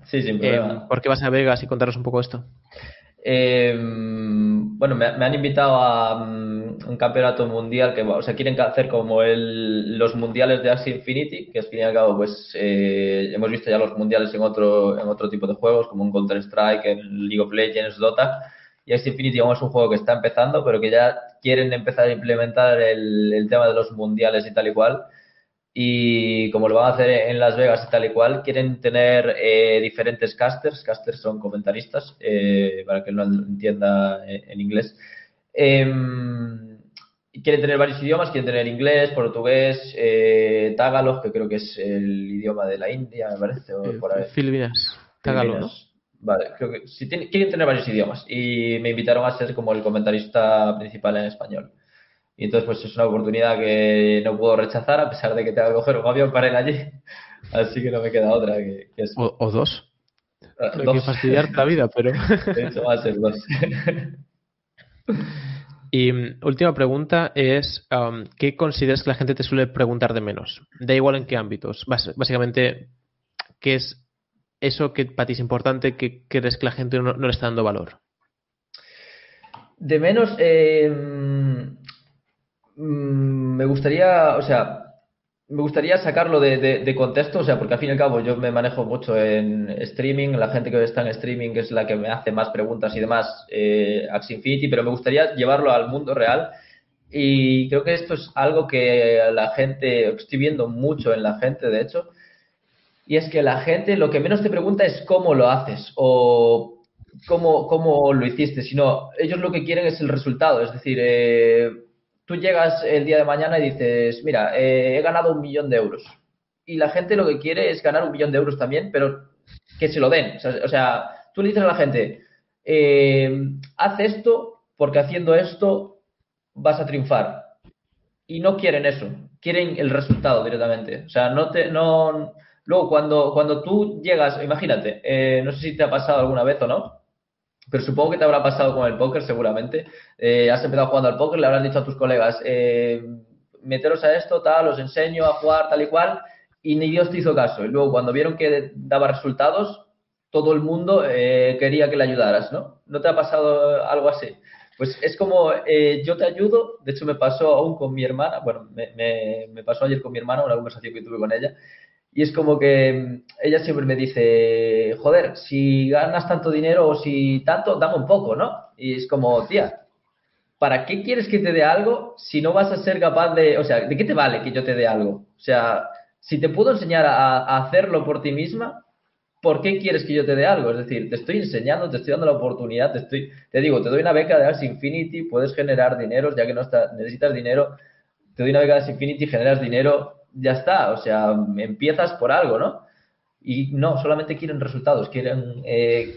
Sí, sin problema. Eh, ¿Por qué vas a Vegas y contaros un poco esto? Eh, bueno, me, han invitado a mm, un campeonato mundial que, o sea, quieren hacer como el, los mundiales de Axie Infinity, que al fin y al cabo, pues eh, hemos visto ya los mundiales en otro, en otro tipo de juegos, como un Counter Strike, en League of Legends, Dota. Y Axie Infinity, digamos, es un juego que está empezando, pero que ya quieren empezar a implementar el, el tema de los mundiales y tal y cual. Y como lo van a hacer en Las Vegas y tal y cual, quieren tener eh, diferentes casters, casters son comentaristas, eh, para que no entienda en inglés. Em, quieren tener varios idiomas, quieren tener inglés, portugués, eh, tagalog, que creo que es el idioma de la India, me parece, o por ahí. Filipinas, tagalog, Vale, creo que sí, quieren tener varios idiomas y me invitaron a ser como el comentarista principal en español. Y entonces, pues es una oportunidad que no puedo rechazar a pesar de que tenga que coger un avión para ir allí. Así que no me queda otra. Que, o, dos. Ah, no hay que fastidiar la vida, pero. De hecho, va a ser dos. Y mm, última pregunta es, um, ¿qué consideras que la gente te suele preguntar de menos? Da igual en qué ámbitos. básicamente, ¿qué es eso que para ti es importante que crees que la gente no, le está dando valor? De menos, eh, Mm, me gustaría, o sea, me gustaría sacarlo de, contexto, o sea, porque al fin y al cabo yo me manejo mucho en streaming, la gente que está en streaming es la que me hace más preguntas y demás, eh, Infinity, pero me gustaría llevarlo al mundo real y creo que esto es algo que la gente, estoy viendo mucho en la gente, de hecho, y es que la gente lo que menos te pregunta es cómo lo haces o cómo, cómo lo hiciste, sino ellos lo que quieren es el resultado, es decir, eh, tú llegas el día de mañana y dices, mira, eh, he ganado un millón de euros. Y la gente lo que quiere es ganar un millón de euros también, pero que se lo den. O sea, tú le dices a la gente, eh, haz esto porque haciendo esto vas a triunfar. Y no quieren eso, quieren el resultado directamente. O sea, no te, no, luego cuando, cuando tú llegas, imagínate, eh, no sé si te ha pasado alguna vez o no, pero supongo que te habrá pasado con el póker seguramente. Eh, has empezado jugando al póker, le habrás dicho a tus colegas, eh, meteros a esto, tal, os enseño a jugar tal y cual, y ni Dios te hizo caso. Y luego cuando vieron que daba resultados, todo el mundo eh, quería que le ayudaras, ¿no? ¿No te ha pasado algo así? Pues es como, yo te ayudo, de hecho me pasó aún con mi hermana, bueno, me, me, me pasó ayer con mi hermana, una conversación que tuve con ella, y es como que mm, ella siempre me dice, joder, si ganas tanto dinero o si tanto, dame un poco, ¿no? Y es como, tía, ¿para qué quieres que te dé algo si no vas a ser capaz de, o sea, ¿de qué te vale que yo te dé algo? O sea, si te puedo enseñar a, hacerlo por ti misma, ¿por qué quieres que yo te dé algo? Es decir, te estoy enseñando, te estoy dando la oportunidad, te estoy, te digo, te doy una beca de Axie Infinity, puedes generar dinero, ya que no necesitas dinero, te doy una beca de Axie Infinity, generas dinero, ya está, o sea, empiezas por algo, ¿no? Y no, solamente quieren resultados, quieren eh,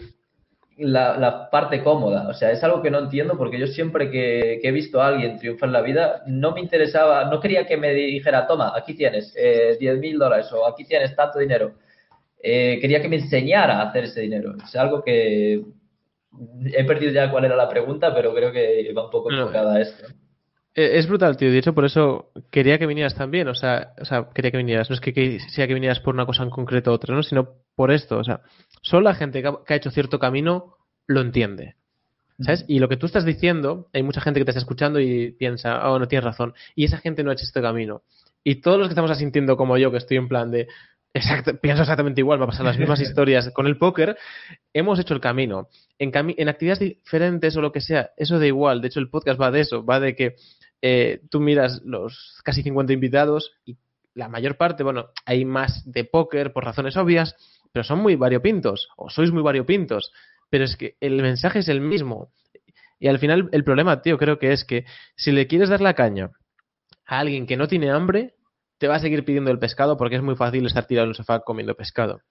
la, parte cómoda. O sea, es algo que no entiendo porque yo siempre que, he visto a alguien triunfar en la vida, no me interesaba, no quería que me dijera, toma, aquí tienes eh, 10 mil dólares o aquí tienes tanto dinero. Eh, quería que me enseñara a hacer ese dinero. Es algo que he perdido ya cuál era la pregunta, pero creo que va un poco enfocada a esto. Eh, es brutal, tío. De hecho, por eso quería que vinieras también. O sea, o sea quería que vinieras. No es que, sea que vinieras por una cosa en concreto u otra, ¿no? Sino por esto. O sea, solo la gente que ha, hecho cierto camino lo entiende. ¿Sabes? Y lo que tú estás diciendo, hay mucha gente que te está escuchando y piensa, oh, no tienes razón. Y esa gente no ha hecho este camino. Y todos los que estamos asintiendo como yo, que estoy en plan de, exacto, pienso exactamente igual, va a pasar las mismas historias con el póker, hemos hecho el camino. En, en actividades diferentes o lo que sea, eso da igual. De hecho, el podcast va de eso, va de que eh, tú miras los casi 50 invitados y la mayor parte, bueno, hay más de póker por razones obvias, pero son muy variopintos, o sois muy variopintos, pero es que el mensaje es el mismo. Y al final el problema, tío, creo que es que si le quieres dar la caña a alguien que no tiene hambre, te va a seguir pidiendo el pescado porque es muy fácil estar tirado en el sofá comiendo pescado.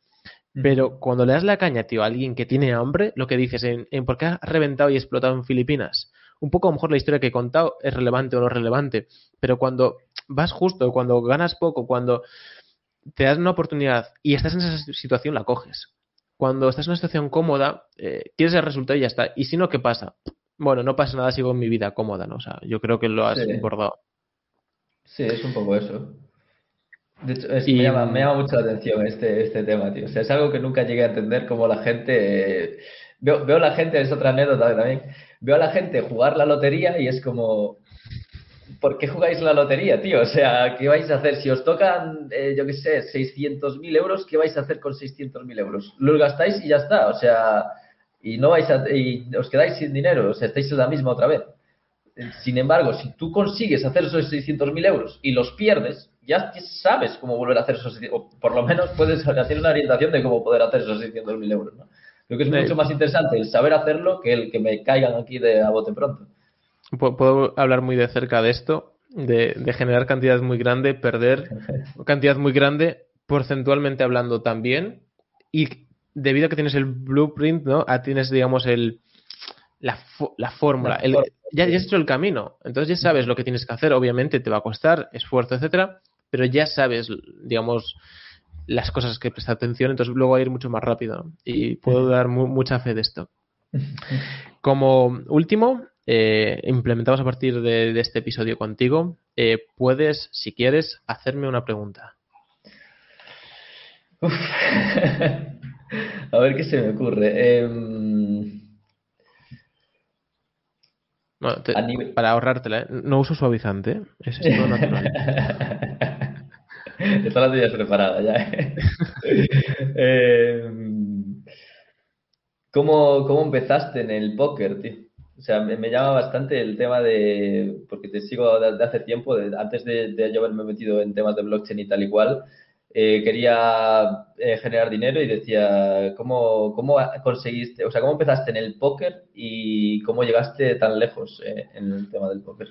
Pero cuando le das la caña, tío, a alguien que tiene hambre, lo que dices en, en por qué ha reventado y explotado en Filipinas, un poco a lo mejor la historia que he contado es relevante o no relevante, pero cuando vas justo, cuando ganas poco, cuando te das una oportunidad y estás en esa situación, la coges. Cuando estás en una situación cómoda, eh, quieres el resultado y ya está. Y si no, ¿qué pasa? Bueno, no pasa nada, sigo en mi vida cómoda, ¿no? O sea, yo creo que lo has sí. Sí, es un poco eso. De hecho, me, llama, me, llama, mucho la atención este, este tema, tío. O sea, es algo que nunca llegué a entender cómo la gente... veo, veo la gente, es otra anécdota también, veo a la gente jugar la lotería y es como, ¿por qué jugáis la lotería, tío? O sea, ¿qué vais a hacer? Si os tocan, eh, yo qué sé, 600.000 euros, ¿qué vais a hacer con 600.000 euros? Los gastáis y ya está, o sea, y no vais a, y os quedáis sin dinero, o sea, estáis en la misma otra vez. Sin embargo, si tú consigues hacer esos 600.000 euros y los pierdes, ya sabes cómo volver a hacer esos, o por lo menos puedes hacer una orientación de cómo poder hacer esos 600.000 euros, ¿no? Creo que es mucho más interesante el saber hacerlo que el que me caigan aquí de a bote pronto. Puedo hablar muy de cerca de esto, de, de generar cantidades muy grande, perder cantidad muy grande, porcentualmente hablando también, y debido a que tienes el blueprint, ¿no? Ah, tienes, digamos, el, la, la fórmula, el, ya, ya has hecho el camino, entonces ya sabes lo que tienes que hacer, obviamente te va a costar esfuerzo, etcétera, pero ya sabes, digamos, las cosas que prestar atención, entonces luego va a ir mucho más rápido. Y puedo dar mu mucha fe de esto. Como último, eh, implementamos a partir de, de, este episodio contigo, eh, puedes, si quieres, hacerme una pregunta. Uf. a ver qué se me ocurre. Eh... Bueno, te, nivel... Para ahorrártela, no uso suavizante, es esto natural. Está la tuya preparada ya. eh, ¿cómo, ¿Cómo empezaste en el póker, tío? O sea, me, me, llama bastante el tema de, porque te sigo de, de hace tiempo, de, antes de, de, yo haberme metido en temas de blockchain y tal y cual, eh, quería eh, generar dinero y decía, ¿cómo, ¿cómo conseguiste, o sea, cómo empezaste en el póker y cómo llegaste tan lejos eh, en el tema del póker?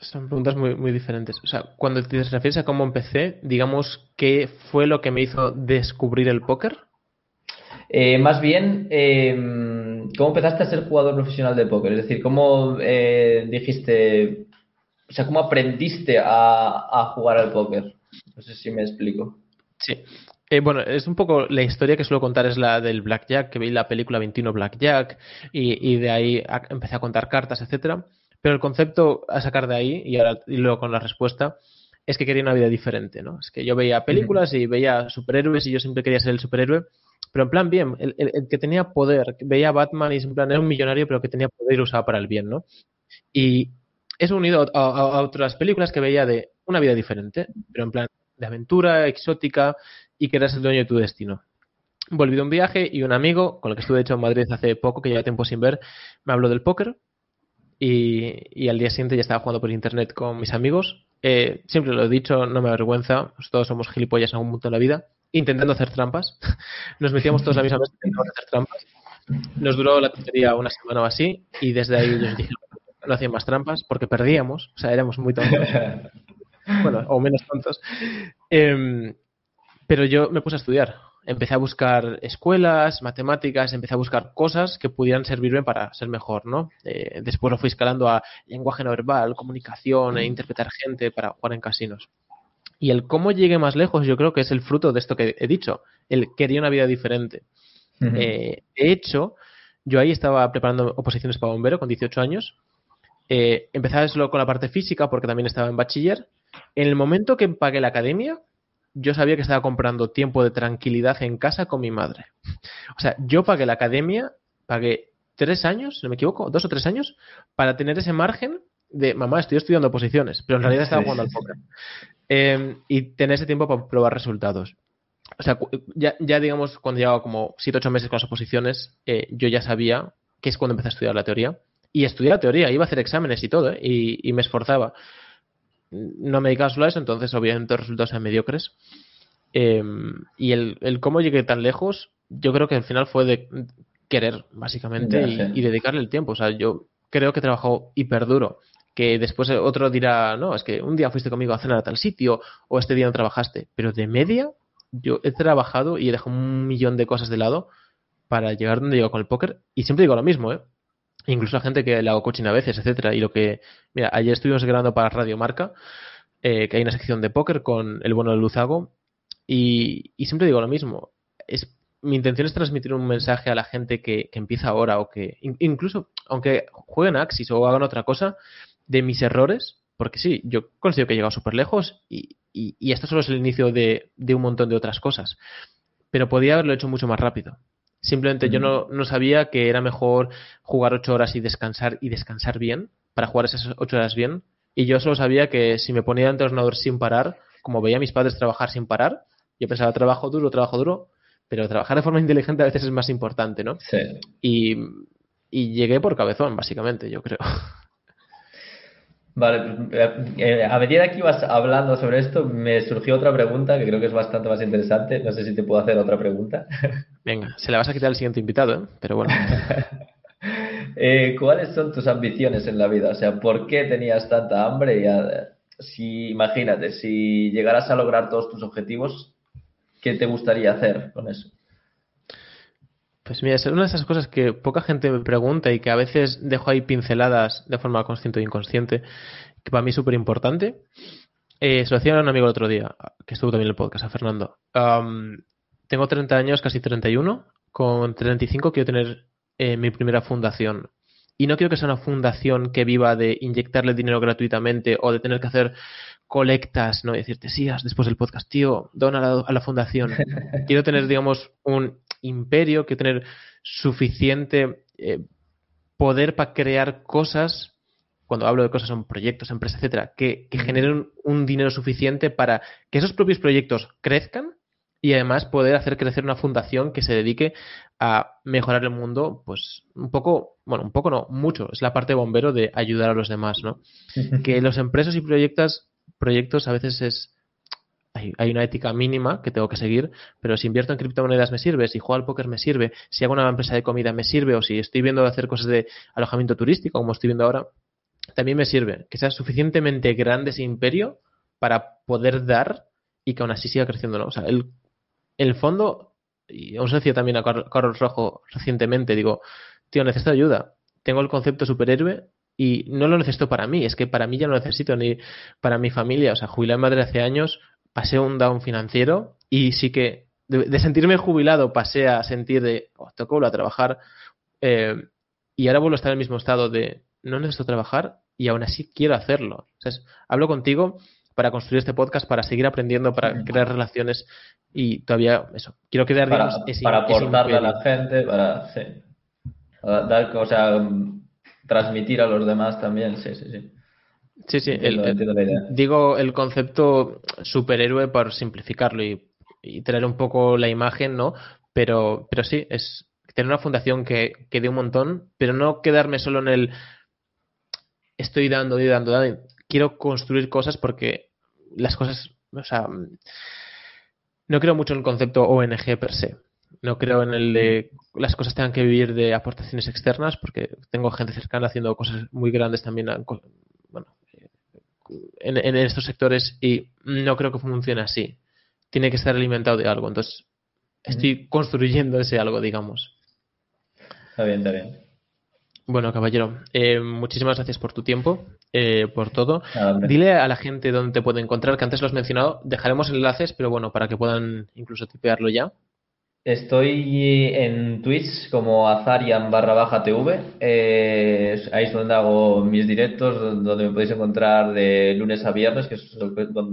Son preguntas muy, muy diferentes. O sea, cuando te refieres a cómo empecé, digamos, ¿qué fue lo que me hizo descubrir el póker? Eh, más bien, eh, ¿cómo empezaste a ser jugador profesional de póker? Es decir, ¿cómo eh, dijiste, o sea, cómo aprendiste a, a, jugar al póker? No sé si me explico. Sí. Eh, bueno, es un poco la historia que suelo contar es la del Blackjack, que vi la película 21 Blackjack y, y de ahí empecé a contar cartas, etcétera. Pero el concepto a sacar de ahí, y ahora y luego con la respuesta, es que quería una vida diferente, ¿no? Es que yo veía películas y veía superhéroes y yo siempre quería ser el superhéroe, pero en plan bien, el, el, el que tenía poder, veía a Batman y en plan era un millonario, pero que tenía poder y lo usaba para el bien, ¿no? Y eso unido a, a, a otras películas que veía de una vida diferente, pero en plan de aventura, exótica y que eras el dueño de tu destino. Volví de un viaje y un amigo, con el que estuve de hecho en Madrid hace poco, que lleva tiempo sin ver, me habló del póker y, y, al día siguiente ya estaba jugando por internet con mis amigos. Eh, siempre lo he dicho, no me avergüenza, pues todos somos gilipollas en algún punto de la vida, intentando hacer trampas. Nos metíamos todos a la misma mesa intentando hacer trampas. Nos duró la tontería una semana o así y desde ahí yo dije no hacían más trampas porque perdíamos, o sea, éramos muy tontos. bueno, o menos tontos. Eh, pero yo me puse a estudiar empecé a buscar escuelas, matemáticas, empecé a buscar cosas que pudieran servirme para ser mejor, ¿no? Eh, después lo fui escalando a lenguaje no verbal, comunicación e interpretar gente para jugar en casinos. Y el cómo llegué más lejos yo creo que es el fruto de esto que he dicho, el quería una vida diferente. Uh -huh. eh, de hecho, yo ahí estaba preparando oposiciones para bombero con 18 años. Eh, empezaba solo con la parte física porque también estaba en bachiller. En el momento que pagué la academia, yo sabía que estaba comprando tiempo de tranquilidad en casa con mi madre. O sea, yo pagué la academia, pagué tres años, si no me equivoco, dos o tres años, para tener ese margen de, mamá, estoy estudiando posiciones, pero en realidad estaba jugando al póker. Em, y tener ese tiempo para probar resultados. O sea, ya, ya digamos, cuando llevaba como siete ocho meses con las oposiciones, eh, yo ya sabía que es cuando empecé a estudiar la teoría. Y estudié la teoría, iba a hacer exámenes y todo, ¿eh? y, y, me esforzaba. No me dedicaba solo a eso, entonces obviamente los resultados eran mediocres. Em, y el, el, cómo llegué tan lejos, yo creo que al final fue de querer, básicamente, y, dedicarle el tiempo. O sea, yo creo que he trabajado hiper duro. Que después otro dirá, no, es que un día fuiste conmigo a cenar a tal sitio, o este día no trabajaste. Pero de media, yo he trabajado y he dejado un millón de cosas de lado para llegar donde llego con el póker. Y siempre digo lo mismo, ¿eh? Incluso a gente que le hago coaching a veces, etcétera. Y lo que, mira, ayer estuvimos grabando para Radio Marca, eh, que hay una sección de póker con el bueno de Luzago, y, y siempre digo lo mismo. Es mi intención es transmitir un mensaje a la gente que, empieza ahora o que incluso aunque jueguen Axis o hagan otra cosa de mis errores, porque sí, yo considero que he llegado súper lejos y, y, esto solo es el inicio de, un montón de otras cosas, pero podía haberlo hecho mucho más rápido. Simplemente yo no, no, sabía que era mejor jugar ocho horas y descansar y descansar bien para jugar esas ocho horas bien. Y yo solo sabía que si me ponía ante el ordenador sin parar, como veía a mis padres trabajar sin parar, yo pensaba trabajo duro, trabajo duro, pero trabajar de forma inteligente a veces es más importante, ¿no? Sí. Y, llegué por cabezón, básicamente, yo creo. Vale, pues, eh, a medida que ibas hablando sobre esto, me surgió otra pregunta que creo que es bastante más interesante. No sé si te puedo hacer otra pregunta. Venga, se la vas a quitar al siguiente invitado, ¿eh? pero bueno. Eh, ¿Cuáles son tus ambiciones en la vida? O sea, ¿por qué tenías tanta hambre? Y si, imagínate, si llegaras a lograr todos tus objetivos, ¿qué te gustaría hacer con eso? Pues mira, es una de esas cosas que poca gente me pregunta y que a veces dejo ahí pinceladas de forma consciente o inconsciente, que para mí es súper importante. Eh, se lo decía a un amigo el otro día, que estuvo también en el podcast, a Fernando. tengo 30 años, casi 31. Con 35 quiero tener eh, mi primera fundación. Y no quiero que sea una fundación que viva de inyectarle dinero gratuitamente o de tener que hacer colectas, ¿no? Y decirte, sí, después del podcast, tío, dona a la, fundación. Quiero tener, digamos, un imperio, quiero tener suficiente eh, poder para crear cosas, cuando hablo de cosas son proyectos, empresas, etcétera, que, generen un, dinero suficiente para que esos propios proyectos crezcan y además poder hacer crecer una fundación que se dedique a mejorar el mundo, pues un poco, bueno, un poco no, mucho, es la parte bombero de ayudar a los demás, ¿no? Que los empresas y proyectos proyectos a veces es hay, una ética mínima que tengo que seguir, pero si invierto en criptomonedas me sirve, si juego al póker me sirve, si hago una empresa de comida me sirve, o si estoy viendo hacer cosas de alojamiento turístico, como estoy viendo ahora, también me sirve. Que sea suficientemente grande ese imperio para poder dar y que aún así siga creciendo. ¿no? O sea, el, el fondo, y os decía también a Carlos Rojo recientemente, digo, tío, necesito ayuda. Tengo el concepto superhéroe y no lo necesito para mí, es que para mí ya no lo necesito ni para mi familia. O sea, jubilé a madre hace años, pasé un down financiero y sí que de, sentirme jubilado pasé a sentir de, oh, tengo que a trabajar eh, y ahora vuelvo a estar en el mismo estado de, no necesito trabajar y aún así quiero hacerlo. O sea, hablo contigo para construir este podcast, para seguir aprendiendo, para crear relaciones y todavía eso, quiero crear para, para aportarle a la gente, para, sí, para dar, o sea, transmitir a los demás también, sí, sí, sí. Sí, sí, digo el concepto superhéroe por simplificarlo y, tener un poco la imagen, ¿no? Pero, pero sí, es tener una fundación que, que dé un montón, pero no quedarme solo en el estoy dando y dando, dando. Quiero construir cosas porque las cosas, o sea, no creo mucho en el concepto ONG per se. No creo en el de las cosas tengan que vivir de aportaciones externas, porque tengo gente cercana haciendo cosas muy grandes también bueno, en, estos sectores y no creo que funcione así. Tiene que estar alimentado de algo. Entonces, estoy construyendo ese algo, digamos. Está bien, está bien. Bueno, caballero, eh, muchísimas gracias por tu tiempo, eh, por todo. Dile a la gente dónde te puede encontrar, que antes lo has mencionado. Dejaremos enlaces, pero bueno, para que puedan incluso tipearlo ya. Estoy en Twitch como Azarian barra baja TV. Eh, ahí es donde hago mis directos, donde me podéis encontrar de lunes a viernes, que es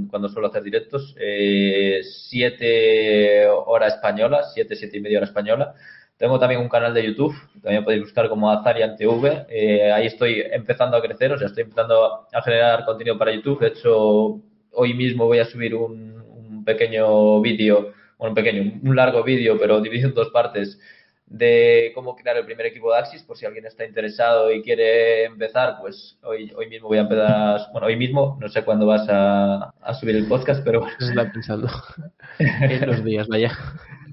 cuando suelo hacer directos. Eh, siete hora española, siete, siete y media hora española. Tengo también un canal de YouTube, también podéis buscar como Azarian TV. Eh, ahí estoy empezando a crecer, o sea, estoy empezando a generar contenido para YouTube. De hecho, hoy mismo voy a subir un pequeño vídeo, bueno, pequeño, un largo vídeo, pero dividido en dos partes, de cómo crear el primer equipo de Axis, por si alguien está interesado y quiere empezar, pues hoy, hoy mismo voy a empezar, bueno, hoy mismo, no sé cuándo vas a, a subir el podcast, pero bueno. Se está pensando en los días, vaya.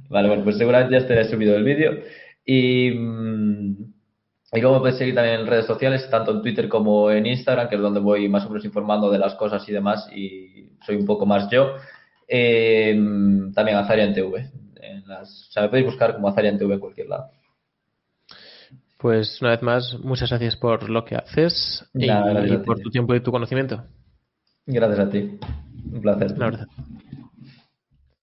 Vale, bueno, pues seguramente ya estaré subido el vídeo. Y, mm, y luego me puedes seguir también en redes sociales, tanto en Twitter como en Instagram, que es donde voy más o menos informando de las cosas y demás, y soy un poco más yo. Eh, también Azarian TV las, o sea, me podéis buscar como Azarian TV en cualquier lado. Pues una vez más, muchas gracias por lo que haces y, y por tu tiempo y tu conocimiento. Gracias a ti. Un placer. La verdad.